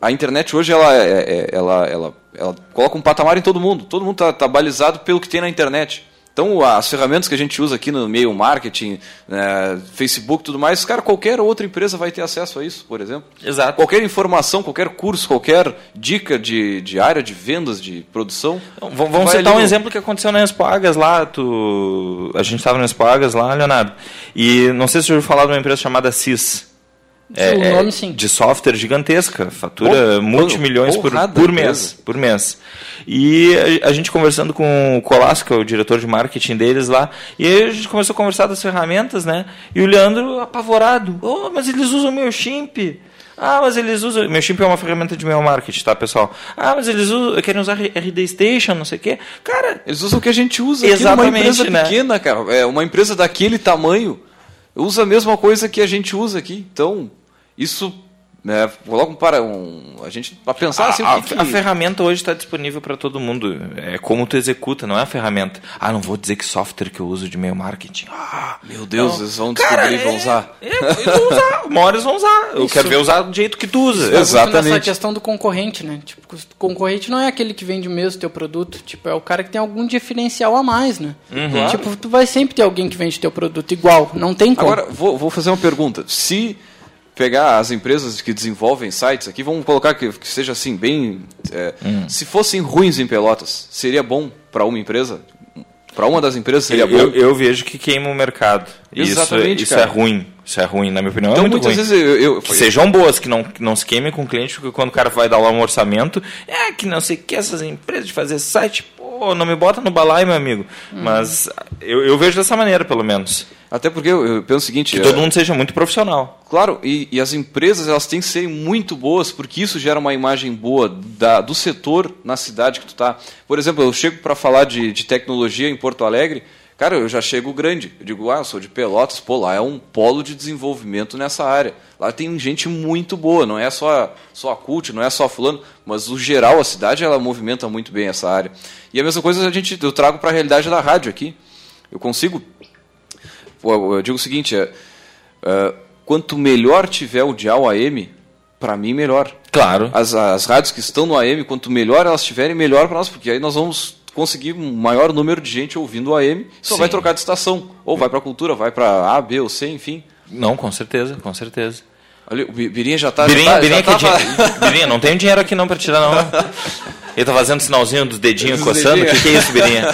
a internet hoje ela, é, é, ela, ela, ela coloca um patamar em todo mundo. Todo mundo está tá balizado pelo que tem na internet. Então, as ferramentas que a gente usa aqui no meio marketing, né, Facebook tudo mais, cara, qualquer outra empresa vai ter acesso a isso, por exemplo. Exato. Qualquer informação, qualquer curso, qualquer dica de, de área de vendas, de produção. Então, vamos citar um no... exemplo que aconteceu nas Pagas lá. Tu... A gente estava nas Pagas lá, Leonardo. E não sei se você ouviu falar de uma empresa chamada CIS. É, o nome, sim. de software gigantesca, fatura oh, multimilhões por, por mês, por mês. E a, a, gente conversando com o Colasso, que é o diretor de marketing deles lá, e aí a gente começou a conversar das ferramentas, né? E o Leandro apavorado, oh, mas eles usam meu chimp. Ah, mas eles usam. Meu chimp é uma ferramenta de meu marketing, tá, pessoal? Ah, mas eles usam, querem usar RD Station, não sei o quê. Cara. Eles usam o que a gente usa exatamente, aqui numa empresa né? pequena, cara. É uma empresa daquele tamanho usa a mesma coisa que a gente usa aqui. Então, isso né, coloca um para um, a gente para pensar a, assim, a, que... a, ferramenta hoje está disponível para todo mundo. É como tu executa, não é a ferramenta. Ah, não vou dizer que software que eu uso de e-mail marketing. Ah, meu Deus, não. eles vão descobrir, e vão usar. É, é, eles vão usar. Uma hora eles vão usar. Eu Isso. quero ver usar do jeito que tu usa. Exatamente. Essa questão do concorrente, né? Tipo, o concorrente não é aquele que vende mesmo teu produto. Tipo, é o cara que tem algum diferencial a mais, né? Uhum. Tipo, tu vai sempre ter alguém que vende teu produto igual. Não tem como. Agora, vou, vou fazer uma pergunta. Se pegar as empresas que desenvolvem sites aqui, vamos colocar que, que seja assim, bem. É, hum. Se fossem ruins em Pelotas, seria bom para uma empresa? Para uma das empresas seria eu, bom? Eu, eu, vejo que queima o mercado. Exatamente, isso, isso é ruim. Isso é ruim, na minha opinião. É então, é muitas ruim. vezes eu, eu, que sejam boas, que não, que não se queimem com o cliente, porque quando o cara vai dar lá um orçamento, é que não sei o que essas empresas de fazer site, pô, não me bota no balaio, meu amigo. Hum. Mas eu, eu vejo dessa maneira, pelo menos. Até porque eu, eu penso o seguinte... Que é... todo mundo seja muito profissional. Claro, e, e, as empresas elas têm que ser muito boas, porque isso gera uma imagem boa da, do setor na cidade que tu está. Por exemplo, eu chego para falar de, de tecnologia em Porto Alegre, cara, eu já chego grande. Eu digo, ah, eu sou de Pelotas, pô, lá é um polo de desenvolvimento nessa área. Lá tem gente muito boa, não é só, só a CULT, não é só fulano, mas o geral, a cidade, ela movimenta muito bem essa área. E a mesma coisa a gente, eu trago para a realidade da rádio aqui. Eu consigo eu digo o seguinte, é, é, quanto melhor tiver o dial AM, para mim melhor. Claro. As, as rádios que estão no AM, quanto melhor elas estiverem, melhor para nós, porque aí nós vamos conseguir um maior número de gente ouvindo o AM, só Sim. vai trocar de estação, ou vai para a cultura, vai para A, B ou C, enfim. Não, com certeza, com certeza. Olha, o Birinha já tá. Birinha, já tá, Birinha, já tá... Birinha, não tem dinheiro aqui não para tirar, não. Ele tá fazendo sinalzinho dos dedinhos dos coçando. O que, que, é isso, Birinha?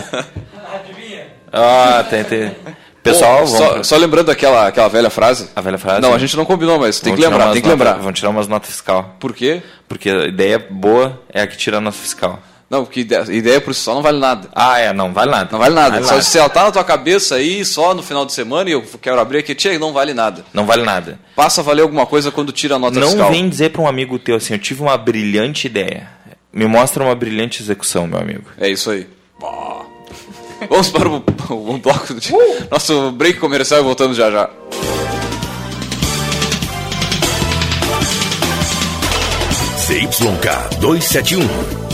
Adivinha. Ah, tem, tem. Pessoal, Bom, só, só, lembrando aquela, aquela velha frase. A velha frase? Não, a gente não combinou, mas tem que lembrar, tem que lembrar. Vamos tirar umas notas fiscal. Por quê? Porque a ideia boa é a que tira a nota fiscal. Não, porque ideia, ideia por si só não vale nada. Ah, é, não vale nada. Não vale nada. Vale só nada. se ela tá na tua cabeça aí só no final de semana e eu quero abrir aqui, tia, não vale nada. Não vale nada. Passa a valer alguma coisa quando tira a nota não fiscal. Não vem dizer para um amigo teu assim, eu tive uma brilhante ideia. Me mostra uma brilhante execução, meu amigo. É isso aí. Vamos para o, o bloco de uh! nosso break comercial e voltamos já já. CYK 271,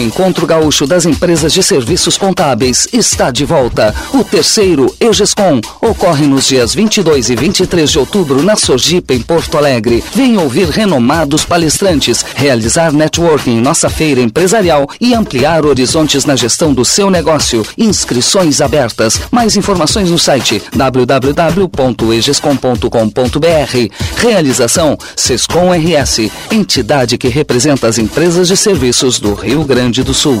Encontro Gaúcho das Empresas de Serviços Contábeis está de volta. O terceiro EGESCOM ocorre nos dias 22 e 23 de outubro na Sojipa, em Porto Alegre. Venha ouvir renomados palestrantes, realizar networking em nossa feira empresarial e ampliar horizontes na gestão do seu negócio. Inscrições abertas. Mais informações no site www.egescom.com.br. Realização Sescom RS, entidade que representa as empresas de serviços do Rio Grande Grande do Sul.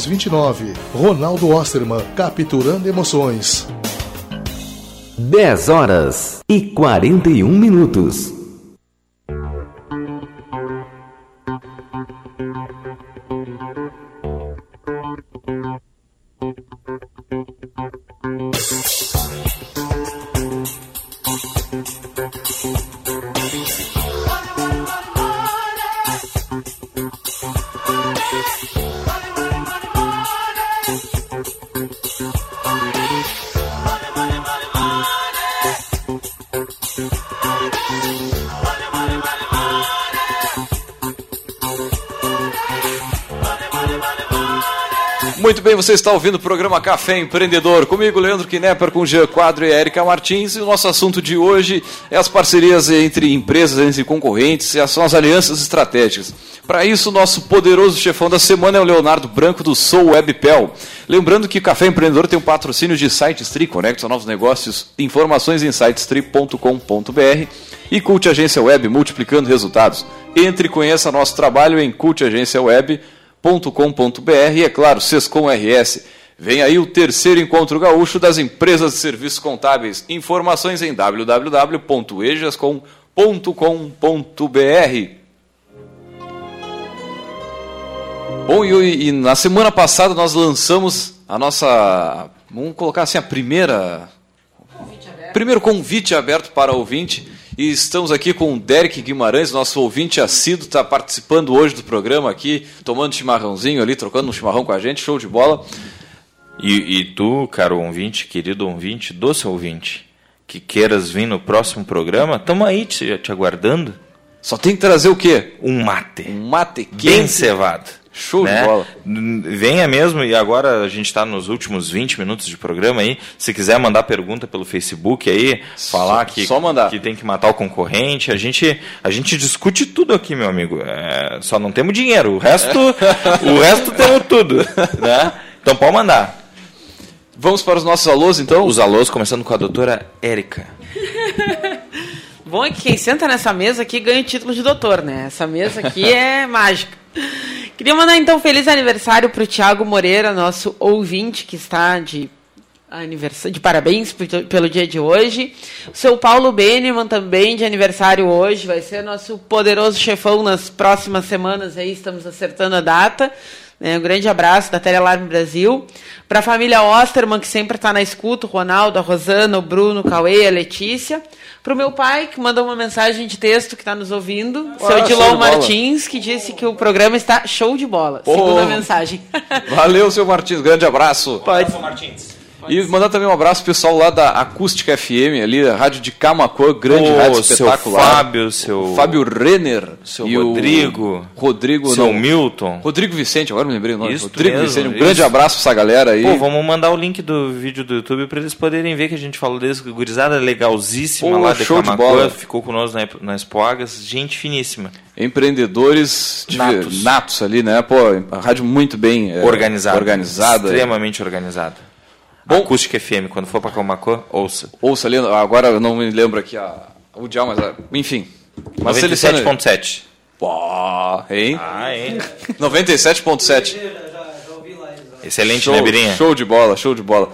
329. Ronaldo Osterman, capturando emoções. 10 horas e 41 minutos. Muito bem, você está ouvindo o programa Café Empreendedor. Comigo, Leandro Knepper, com Jean Quadro e Erika Martins. E o nosso assunto de hoje é as parcerias entre empresas, entre concorrentes e as alianças estratégicas. Para isso, nosso poderoso chefão da semana é o Leonardo Branco do Sou Webpel. Lembrando que Café Empreendedor tem um patrocínio de SiteStree, conecta novos negócios, informações em sitestree.com.br e Cult Agência Web, multiplicando resultados. Entre e conheça nosso trabalho em cultagenciaweb.com com.br e, é claro, Sescom RS. Vem aí o terceiro encontro gaúcho das empresas de serviços contábeis. Informações em www.ejascom.com.br. Bom, e, e, na semana passada nós lançamos a nossa. Vamos colocar assim, a primeira. Convite primeiro convite aberto para ouvinte e estamos aqui com o Derek Guimarães, nosso ouvinte assíduo, está participando hoje do programa aqui, tomando chimarrãozinho ali, trocando um chimarrão com a gente, show de bola. E, e tu, caro ouvinte, querido ouvinte, doce ouvinte, que queiras vir no próximo programa, estamos aí te, te aguardando. Só tem que trazer o quê? Um mate. Um mate quente. Bem cevado. Show né? de bola. Venha mesmo, e agora a gente está nos últimos 20 minutos de programa aí. Se quiser mandar pergunta pelo Facebook aí, falar que, só mandar. que tem que matar o concorrente, a gente, a gente discute tudo aqui, meu amigo. É, só não temos dinheiro, o resto, o resto temos tudo. Né? Então pode mandar. Vamos para os nossos alôs, então? Os alôs, começando com a doutora Érica. Bom é que quem senta nessa mesa aqui ganha o título de doutor, né? Essa mesa aqui é mágica. Queria mandar então feliz aniversário para o Tiago Moreira, nosso ouvinte que está de aniversário, de parabéns pelo dia de hoje. O seu Paulo Beneman também de aniversário hoje, vai ser nosso poderoso chefão nas próximas semanas, aí estamos acertando a data. É, um grande abraço da Telealarme Brasil. Para a família Osterman, que sempre está na escuta, o Ronaldo, a Rosana, o Bruno, o Cauê, a Letícia. Para o meu pai, que mandou uma mensagem de texto que está nos ouvindo. Ah, seu Dilon Martins, que disse que o programa está show de bola. Oh, segundo a mensagem. Valeu, seu Martins. Grande abraço. Pode. Martins. E mandar também um abraço pro pessoal lá da Acústica FM, ali, a rádio de Camacuã, grande oh, rádio espetacular. Seu Fábio, seu. Fábio Renner. Seu e Rodrigo. O Rodrigo, seu não. Milton. Rodrigo Vicente, agora me lembrei o nome. Isso Rodrigo mesmo, Vicente, um isso. grande abraço pra essa galera aí. Pô, vamos mandar o link do vídeo do YouTube pra eles poderem ver que a gente falou deles. Gurizada legalzíssima lá de Camacuã, ficou conosco na, nas Poagas, gente finíssima. Empreendedores natos. natos ali, né? Pô, a rádio muito bem é, organizada. organizada. Extremamente organizada. Bom, Acústica FM, quando for para Calmacô, ouça. Ouça ali, agora eu não me lembro aqui a, o dial, mas a, enfim. 97.7. Pô, hein? Ah, hein? 97.7. Excelente, show, né, Birinha? Show de bola, show de bola.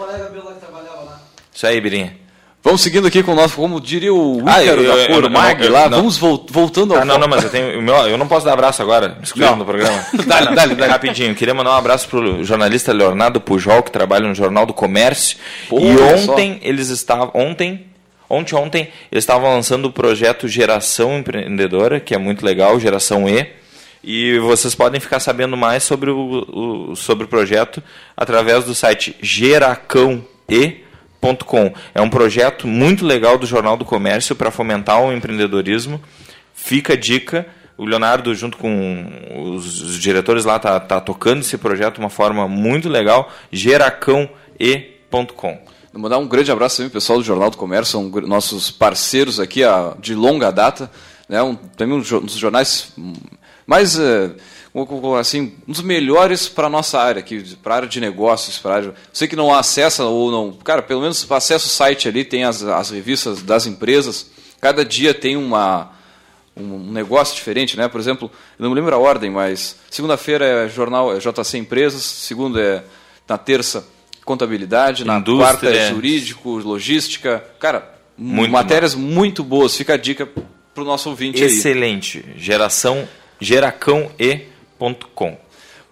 Isso aí, Birinha. Vamos seguindo aqui com o nosso, como diria o ah, Ícaro ah, da Cor Mag lá, não. vamos voltando ao... Ah, não, não, mas eu tenho, meu, eu não posso dar abraço agora, me excluindo no programa. dale, dale, dale. Rapidinho, queria mandar um abraço pro jornalista Leonardo Pujol, que trabalha no Jornal do Comércio. Pô, e ontem só. eles estavam, ontem, ontem, ontem, eles estavam lançando o projeto Geração Empreendedora, que é muito legal, Geração E. E vocês podem ficar sabendo mais sobre o, o sobre o projeto através do site Geracão E Com. É um projeto muito legal do Jornal do Comércio para fomentar o empreendedorismo. Fica a dica. O Leonardo, junto com os, diretores lá, tá, tá tocando esse projeto de uma forma muito legal. geracãoe.com. Vou mandar um grande abraço também pessoal do Jornal do Comércio, são nossos parceiros aqui de longa data. Né? Um, também um dos jornais mais... Uh, assim, um dos melhores para a nossa área, para a área de negócios, para área... Você que não acessa ou não... Cara, pelo menos acessa o site ali, tem as, as revistas das empresas. Cada dia tem uma, um negócio diferente, né? Por exemplo, eu não me lembro a ordem, mas segunda-feira é jornal é JC Empresas, segunda é na terça contabilidade, na Indústria, quarta é jurídico, logística. Cara, muito matérias bom. muito boas. Fica a dica para o nosso ouvinte Excelente. aí. Excelente. Geração Geracão e com.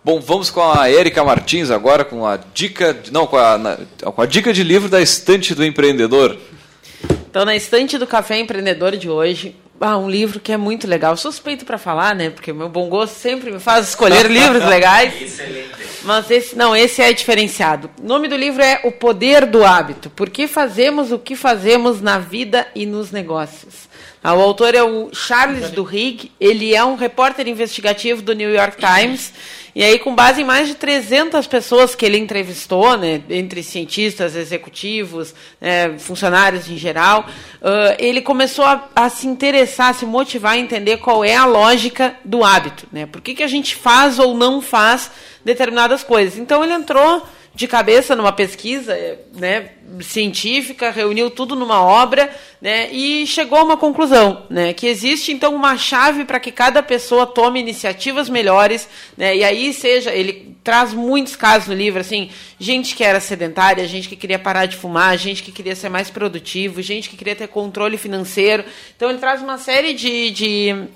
Bom, vamos com a Érica Martins agora com a dica, não, com a, na, com a dica de livro da estante do empreendedor. Então, na estante do Café Empreendedor de hoje, ah, um livro que é muito legal. Suspeito para falar, né? Porque o meu bom gosto sempre me faz escolher livros legais. Excelente. Mas esse não, esse é diferenciado. O nome do livro é O Poder do Hábito. Por que fazemos o que fazemos na vida e nos negócios? Ah, o autor é o Charles Duhigg, ele é um repórter investigativo do New York Times, e aí com base em mais de 300 pessoas que ele entrevistou, né, entre cientistas, executivos, é, funcionários em geral, uh, ele começou a, a, se interessar, a se motivar a entender qual é a lógica do hábito, né, por que, que a gente faz ou não faz determinadas coisas. Então ele entrou de cabeça numa pesquisa né, científica, reuniu tudo numa obra né, e chegou a uma conclusão, né, que existe então uma chave para que cada pessoa tome iniciativas melhores, né, e aí seja, ele traz muitos casos no livro, assim, gente que era sedentária, gente que queria parar de fumar, gente que queria ser mais produtivo, gente que queria ter controle financeiro, então ele traz uma série de, de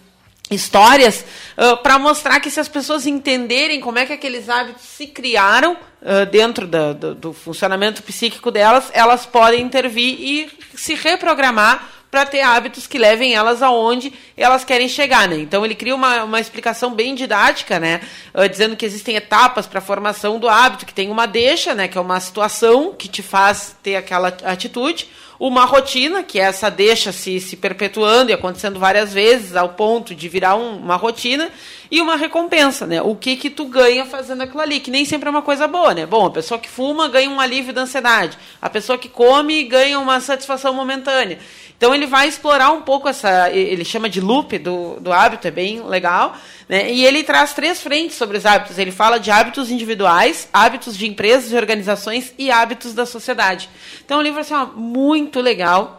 histórias uh, para mostrar que se as pessoas entenderem como é que aqueles hábitos se criaram uh, dentro da, do, do, funcionamento psíquico delas, elas podem intervir e se reprogramar para ter hábitos que levem elas aonde elas querem chegar, né? Então ele cria uma, uma explicação bem didática, né? Uh, dizendo que existem etapas para a formação do hábito, que tem uma deixa, né? Que é uma situação que te faz ter aquela atitude uma rotina, que essa deixa se, se perpetuando e acontecendo várias vezes, ao ponto de virar um, uma rotina, e uma recompensa, né? O que que tu ganha fazendo aquilo ali, que nem sempre é uma coisa boa, né? Bom, a pessoa que fuma ganha um alívio da ansiedade, a pessoa que come ganha uma satisfação momentânea. Então ele vai explorar um pouco essa, ele chama de loop do, do hábito, é bem legal, né? E ele traz três frentes sobre os hábitos. Ele fala de hábitos individuais, hábitos de empresas e organizações e hábitos da sociedade. Então é um livro assim, ó, muito legal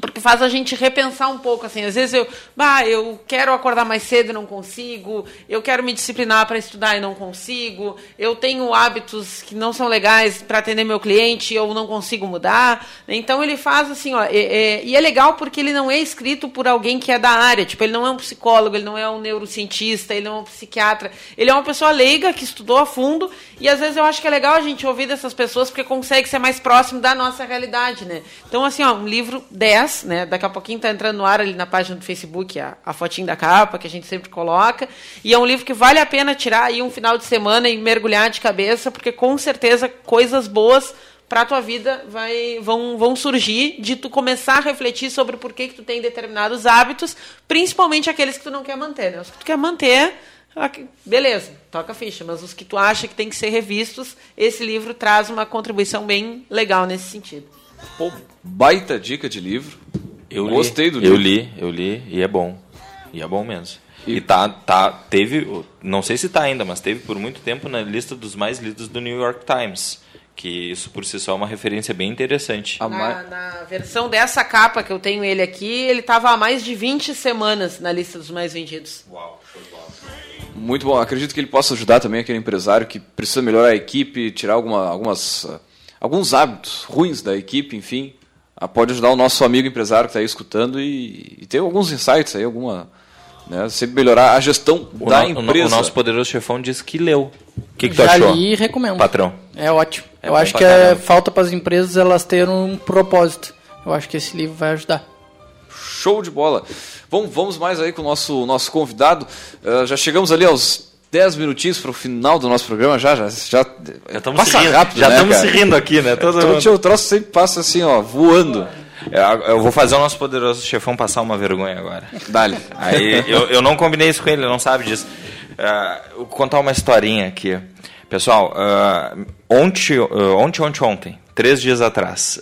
porque faz a gente repensar um pouco assim. Às vezes eu bah, eu quero acordar mais cedo e não consigo. Eu quero me disciplinar para estudar e não consigo. Eu tenho hábitos que não são legais para atender meu cliente eu não consigo mudar. Então ele faz assim ó, e é legal porque ele não é escrito por alguém que é da área. Tipo ele não é um psicólogo ele não é um neurocientista ele não é um psiquiatra. Ele é uma pessoa leiga que estudou a fundo e às vezes eu acho que é legal a gente ouvir dessas pessoas porque consegue ser mais próximo da nossa realidade né? Então assim ó um livro 10 10, né? Daqui a pouquinho está entrando no ar ali na página do Facebook a, a fotinho da capa, que a gente sempre coloca. E é um livro que vale a pena tirar aí um final de semana e mergulhar de cabeça, porque com certeza coisas boas para a tua vida vai, vão, vão surgir de tu começar a refletir sobre por que, que tu tem determinados hábitos, principalmente aqueles que tu não quer manter. Né? Os que tu quer manter, beleza, toca a ficha, mas os que tu acha que tem que ser revistos, esse livro traz uma contribuição bem legal nesse sentido. Pô, baita dica de livro. Eu Gostei li, do livro. Eu li, eu li e é bom. E é bom mesmo. E, e tá, tá, teve, não sei se tá ainda, mas teve por muito tempo na lista dos mais lidos do New York Times. Que isso por si só é uma referência bem interessante. Na, na versão dessa capa que eu tenho ele aqui, ele estava há mais de 20 semanas na lista dos mais vendidos. Uau, Muito bom. Acredito que ele possa ajudar também aquele empresário que precisa melhorar a equipe, tirar alguma, algumas alguns hábitos ruins da equipe, enfim, ah, pode ajudar o nosso amigo empresário que está aí escutando e, e ter alguns insights aí, alguma. Né, sempre melhorar a gestão o da no, empresa. O nosso poderoso chefão disse que leu. O que, que tu Já achou? li e recomendo. Patrão. É ótimo. É Eu acho que é, falta para as empresas elas terem um propósito. Eu acho que esse livro vai ajudar. Show de bola. Vamos, vamos mais aí com o nosso, nosso convidado. Uh, já chegamos ali aos 10 minutinhos para o final do nosso programa, já, já, já, já passa rindo, rápido, Já estamos né, se rindo aqui, né? Todo então, o troço sempre passa assim, ó, voando. É, eu vou fazer o nosso poderoso chefão passar uma vergonha agora. Dale. Aí, eu, eu não combinei isso com ele, ele não sabe disso. Uh, vou contar uma historinha aqui. Pessoal, uh, ontem, uh, ontem, ontem, ontem, três dias atrás,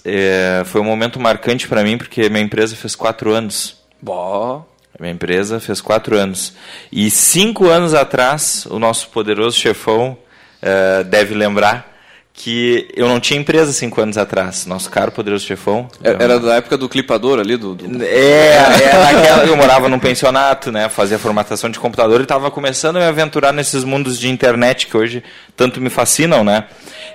foi um momento marcante para mim, porque minha empresa fez quatro anos. Bom. Minha empresa fez quatro anos. E cinco anos atrás, o nosso poderoso chefão uh, deve lembrar que eu não tinha empresa cinco anos atrás. Nosso caro poderoso chefão. Era, era da época do clipador ali? Do, do... É, é naquela, eu morava num pensionato, né? Fazia formatação de computador e estava começando a me aventurar nesses mundos de internet que hoje tanto me fascinam, né?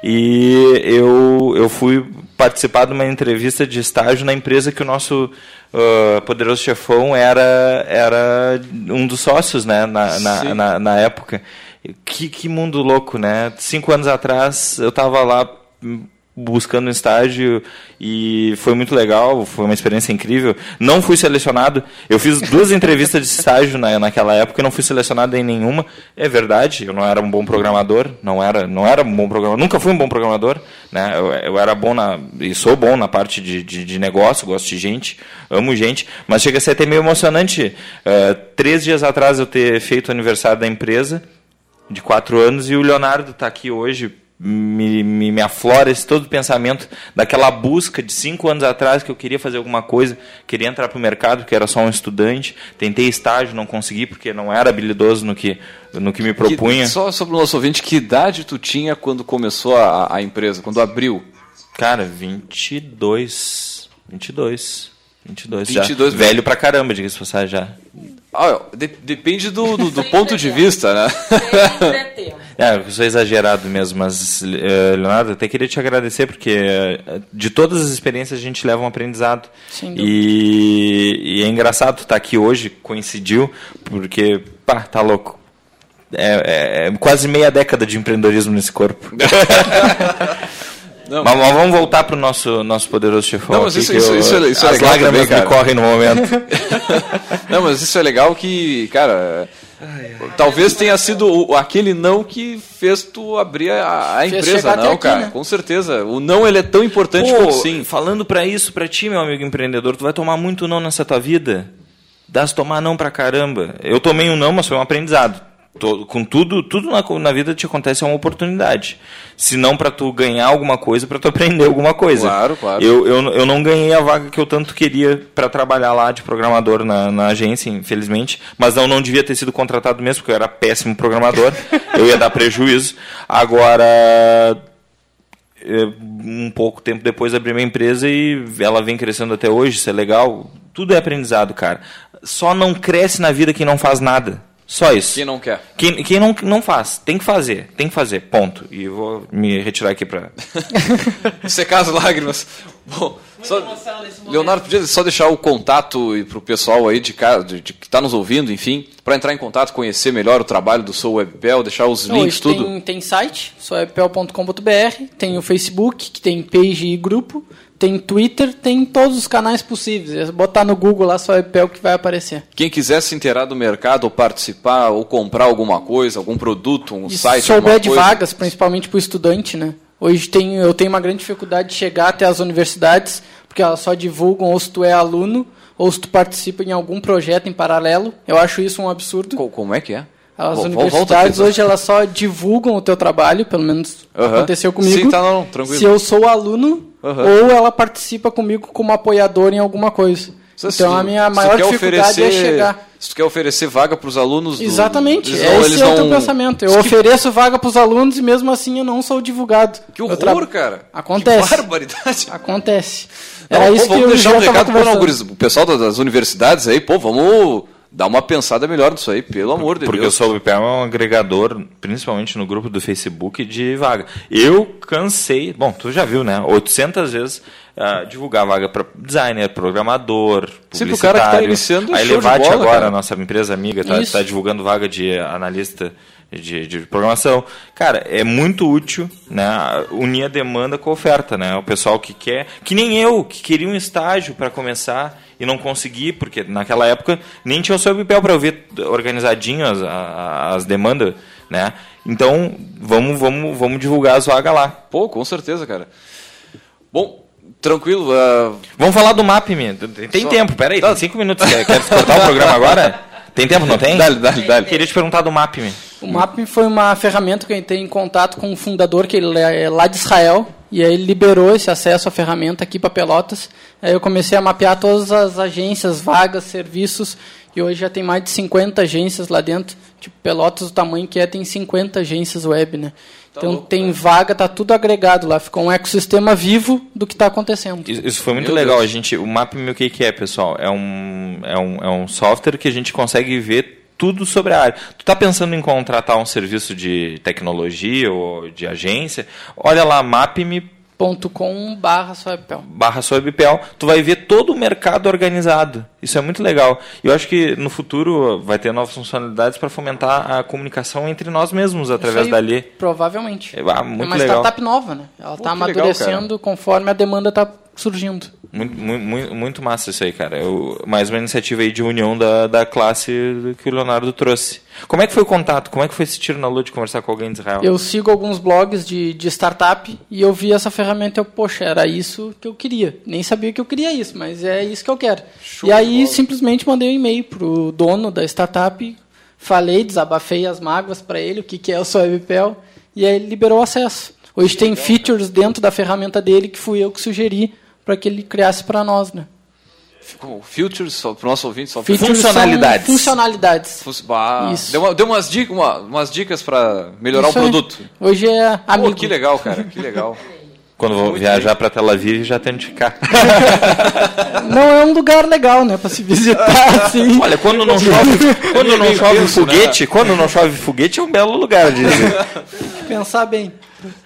E eu, eu fui participar de uma entrevista de estágio na empresa que o nosso uh, Poderoso Chefão era, era um dos sócios né, na, na, na, na, época. Que, que mundo louco, né? Cinco anos atrás eu estava lá buscando um estágio e foi muito legal, foi uma experiência incrível. Não fui selecionado, eu fiz duas entrevistas de estágio na, naquela época e não fui selecionado em nenhuma. É verdade, eu não era um bom programador, não era, não era um bom programador, nunca fui um bom programador, né? Eu, eu era bom na e sou bom na parte de, de, de, negócio, gosto de gente, amo gente, mas chega a ser até meio emocionante. Uh, três dias atrás eu ter feito o aniversário da empresa de quatro anos e o Leonardo está aqui hoje me, me, me aflora esse todo pensamento daquela busca de cinco anos atrás que eu queria fazer alguma coisa, queria entrar para o mercado, que era só um estudante, tentei estágio, não consegui porque não era habilidoso no que, no que me propunha. Que, só sobre o nosso ouvinte, que idade tu tinha quando começou a, a empresa, quando abriu? Cara, 22. 22. 22, 22 já. Velho pra caramba, diga-se passagem já. Ah, de, depende do, do, do ponto de vista, né? é, eu sou exagerado mesmo, mas, uh, Leonardo, até queria te agradecer, porque uh, de todas as experiências a gente leva um aprendizado. Sim, e, e, é engraçado estar aqui hoje, coincidiu, porque, pá, tá louco. É, é, é quase meia década de empreendedorismo nesse corpo. Não, mas, mas, vamos voltar para o nosso, nosso poderoso chefão. Não, mas isso, isso, eu, isso, é, isso é legal. As lágrimas também, me correm no momento. não, mas isso é legal que, cara. Ai, ai, talvez tenha sido aquele não que fez tu abrir a, a empresa, não, aqui, cara. Né? Com certeza. O não ele é tão importante Pô, quanto sim. Falando para isso, para ti, meu amigo empreendedor, tu vai tomar muito não nessa tua vida. Dá se tomar não pra caramba. Eu tomei um não, mas foi um aprendizado com tudo, tudo na, na, vida te acontece é uma oportunidade. Se não para tu ganhar alguma coisa, para tu aprender alguma coisa. Claro, claro. Eu, eu, eu não ganhei a vaga que eu tanto queria para trabalhar lá de programador na, na agência, infelizmente. Mas não, não devia ter sido contratado mesmo, porque eu era péssimo programador. eu ia dar prejuízo. Agora um pouco tempo depois abri minha empresa e ela vem crescendo até hoje, isso é legal. Tudo é aprendizado, cara. Só não cresce na vida quem não faz nada. Só isso. Quem não quer. Quem, quem não, não faz. Tem que fazer. Tem que fazer. Ponto. E vou me retirar aqui para. Secar as lágrimas. Bom, só, Leonardo, podia só deixar o contato para o pessoal aí de casa, de, de, que está nos ouvindo, enfim, para entrar em contato, conhecer melhor o trabalho do Sou Webpel, deixar os Não, links, tudo. Tem, tem site, souwebpel.com.br, tem o Facebook, que tem page e grupo, tem Twitter, tem todos os canais possíveis. É botar no Google lá só Webpel que vai aparecer. Quem quiser se inteirar do mercado, ou participar, ou comprar alguma coisa, algum produto, um e site, souber de vagas, principalmente para o estudante, né? Hoje tem, eu tenho uma grande dificuldade de chegar até as universidades, porque elas só divulgam ou se tu é aluno ou se tu participa em algum projeto em paralelo. Eu acho isso um absurdo. Como é que é? As universidades hoje elas só divulgam o teu trabalho, pelo menos uhum. aconteceu comigo. Sim, tá, não, tranquilo. Se eu sou aluno, uhum. ou ela participa comigo como apoiador em alguma coisa. então a minha maior dificuldade é chegar. Se tu quer oferecer vaga para os alunos. Exatamente, do, eles esse é o teu pensamento. Eu que... ofereço vaga para os alunos e mesmo assim eu não sou divulgado. Que horror, tra... cara. Acontece. Que barbaridade. Acontece. Era não, isso pô, vamos que deixar um recado para o pessoal das universidades aí, pô, vamos dá uma pensada melhor nisso aí, pelo amor de Porque Deus. Porque o SoulBPM é um agregador, principalmente no grupo do Facebook, de vaga. Eu cansei, bom, tu já viu, né? 800 vezes uh, divulgar vaga para designer, programador, Sempre o cara que está iniciando A Elevate agora, cara. nossa empresa amiga, está tá divulgando vaga de analista de, de, programação. Cara, é muito útil né, unir a demanda com a oferta. Né? O pessoal que quer, que nem eu, que queria um estágio para começar e não consegui, porque naquela época nem tinha o seu papel para eu ver organizadinho as, as demandas, né? Então, vamos, vamos, vamos divulgar as vagas lá. Pô, com certeza, cara. Bom, tranquilo. Uh... Vamos falar do MapMe. Tem Só... tempo, peraí, tá. tem cinco minutos. Quer, quer cortar o programa agora? Tem tempo, não tem? Dale, dale, dale. Queria te perguntar do MapMe. O MapMe foi uma ferramenta que eu entrei em contato com o fundador, que ele é lá de Israel, e aí ele liberou esse acesso à ferramenta aqui para Pelotas. Aí eu comecei a mapear todas as agências, vagas, serviços, e hoje já tem mais de 50 agências lá dentro. Tipo, Pelotas, o tamanho que é, tem 50 agências web, né? Tá então louco, tem cara. vaga, tá tudo agregado lá, ficou um ecossistema vivo do que está acontecendo. Isso foi muito Meu legal. Deus. A gente, o MapMe o que, que é, pessoal? É um, é, um, é um software que a gente consegue ver tudo sobre a área. Tu está pensando em contratar um serviço de tecnologia ou de agência? Olha lá, mapme com barra Soebpel. Barra Soebpel. Tu vai ver todo o mercado organizado. Isso é muito legal. E eu acho que no futuro vai ter novas funcionalidades para fomentar a comunicação entre nós mesmos através aí, dali. Provavelmente. É, ah, muito é uma legal. startup nova, né? Ela está amadurecendo legal, conforme a demanda está surgindo. Muito, muito, muito massa isso aí, cara. Eu, mais uma iniciativa aí de união da, da classe que o Leonardo trouxe. Como é que foi o contato? Como é que foi esse tiro na lua de conversar com alguém de Israel? Eu sigo alguns blogs de, de startup e eu vi essa ferramenta e eu, poxa, era isso que eu queria. Nem sabia que eu queria isso, mas é isso que eu quero. Show e aí simplesmente mandei um e-mail pro dono da startup, falei, desabafei as mágoas para ele, o que, que é o seu WebPel, e aí ele liberou acesso. Hoje tem features dentro da ferramenta dele que fui eu que sugeri para que ele criasse para nós, né? Futures, para o nosso ouvinte, só funcionalidades. Funcionalidades. Isso. Deu, uma, deu umas, dicas, uma, umas dicas para melhorar Isso o produto. Aí. Hoje é amigo. Pô, que legal, cara, que legal. Quando vou viajar para Tel Aviv, já tenho de ficar. não é um lugar legal, né, para se visitar assim. Olha, quando não chove, quando não chove penso, foguete, né? quando não chove foguete é um belo lugar, dizem. Pensar bem.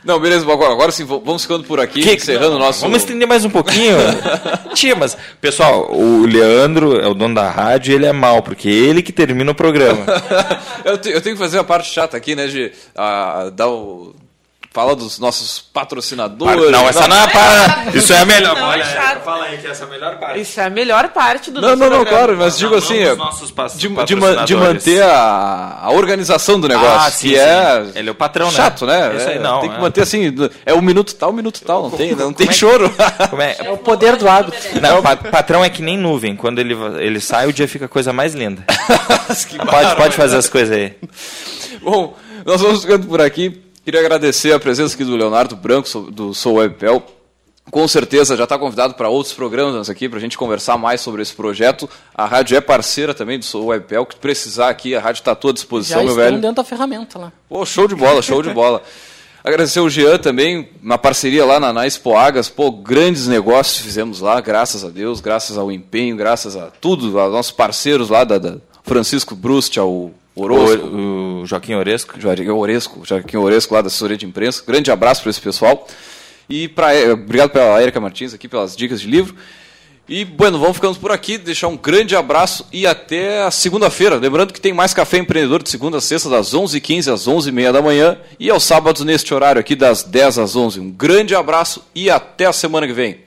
Não, beleza, agora, agora sim, vamos ficando por aqui, que, encerrando o nosso. Vamos estender mais um pouquinho. Tia, mas, pessoal, o Leandro é o dono da rádio e ele é mal, porque é ele que termina o programa. eu, te, eu, tenho que fazer a parte chata aqui, né, de uh, dar o Fala dos nossos patrocinadores. Não, essa não é para. Isso é a melhor. Não, Olha, é fala aí que essa é a melhor parte. Isso é a melhor parte do Não, não, não, claro, mas digo assim, de, de, de, manter a, a, organização do negócio, ah, sim, que sim. é Ele é o patrão, chato, né? Isso aí, é, não, tem que é. manter assim, é um minuto tal, um minuto tal, não tem, não tem é choro. É? é? o poder do hábito. Não, patrão é que nem nuvem, quando ele, ele sai, o dia fica a coisa mais linda. pode, pode fazer as coisas aí. Bom, nós vamos ficando por aqui. Queria agradecer a presença aqui do Leonardo Branco, do Sou Webpel. Com certeza já está convidado para outros programas aqui, para a gente conversar mais sobre esse projeto. A rádio é parceira também do Sou Webpel, que precisar aqui, a rádio está à tua disposição, já meu velho. dentro da ferramenta lá. Pô, show de bola, show de bola. Agradecer o Jean também, uma parceria lá na, na Expoagas. Pô, grandes negócios fizemos lá, graças a Deus, graças ao empenho, graças a tudo, aos nossos parceiros lá, da, da Francisco Brust, ao Orozco. O, o Joaquim Oresco. Joaquim Oresco, Joaquim Oresco lá da assessoria de imprensa. Grande abraço para esse pessoal. E pra, eh, obrigado pela Erika Martins aqui pelas dicas de livro. E, bueno, vamos ficando por aqui, deixar um grande abraço e até segunda-feira. Lembrando que tem mais Café Empreendedor de segunda a sexta, das 11h15 às 11h30 da manhã e aos sábados neste horário aqui, das 10 às 11 Um grande abraço e até a semana que vem.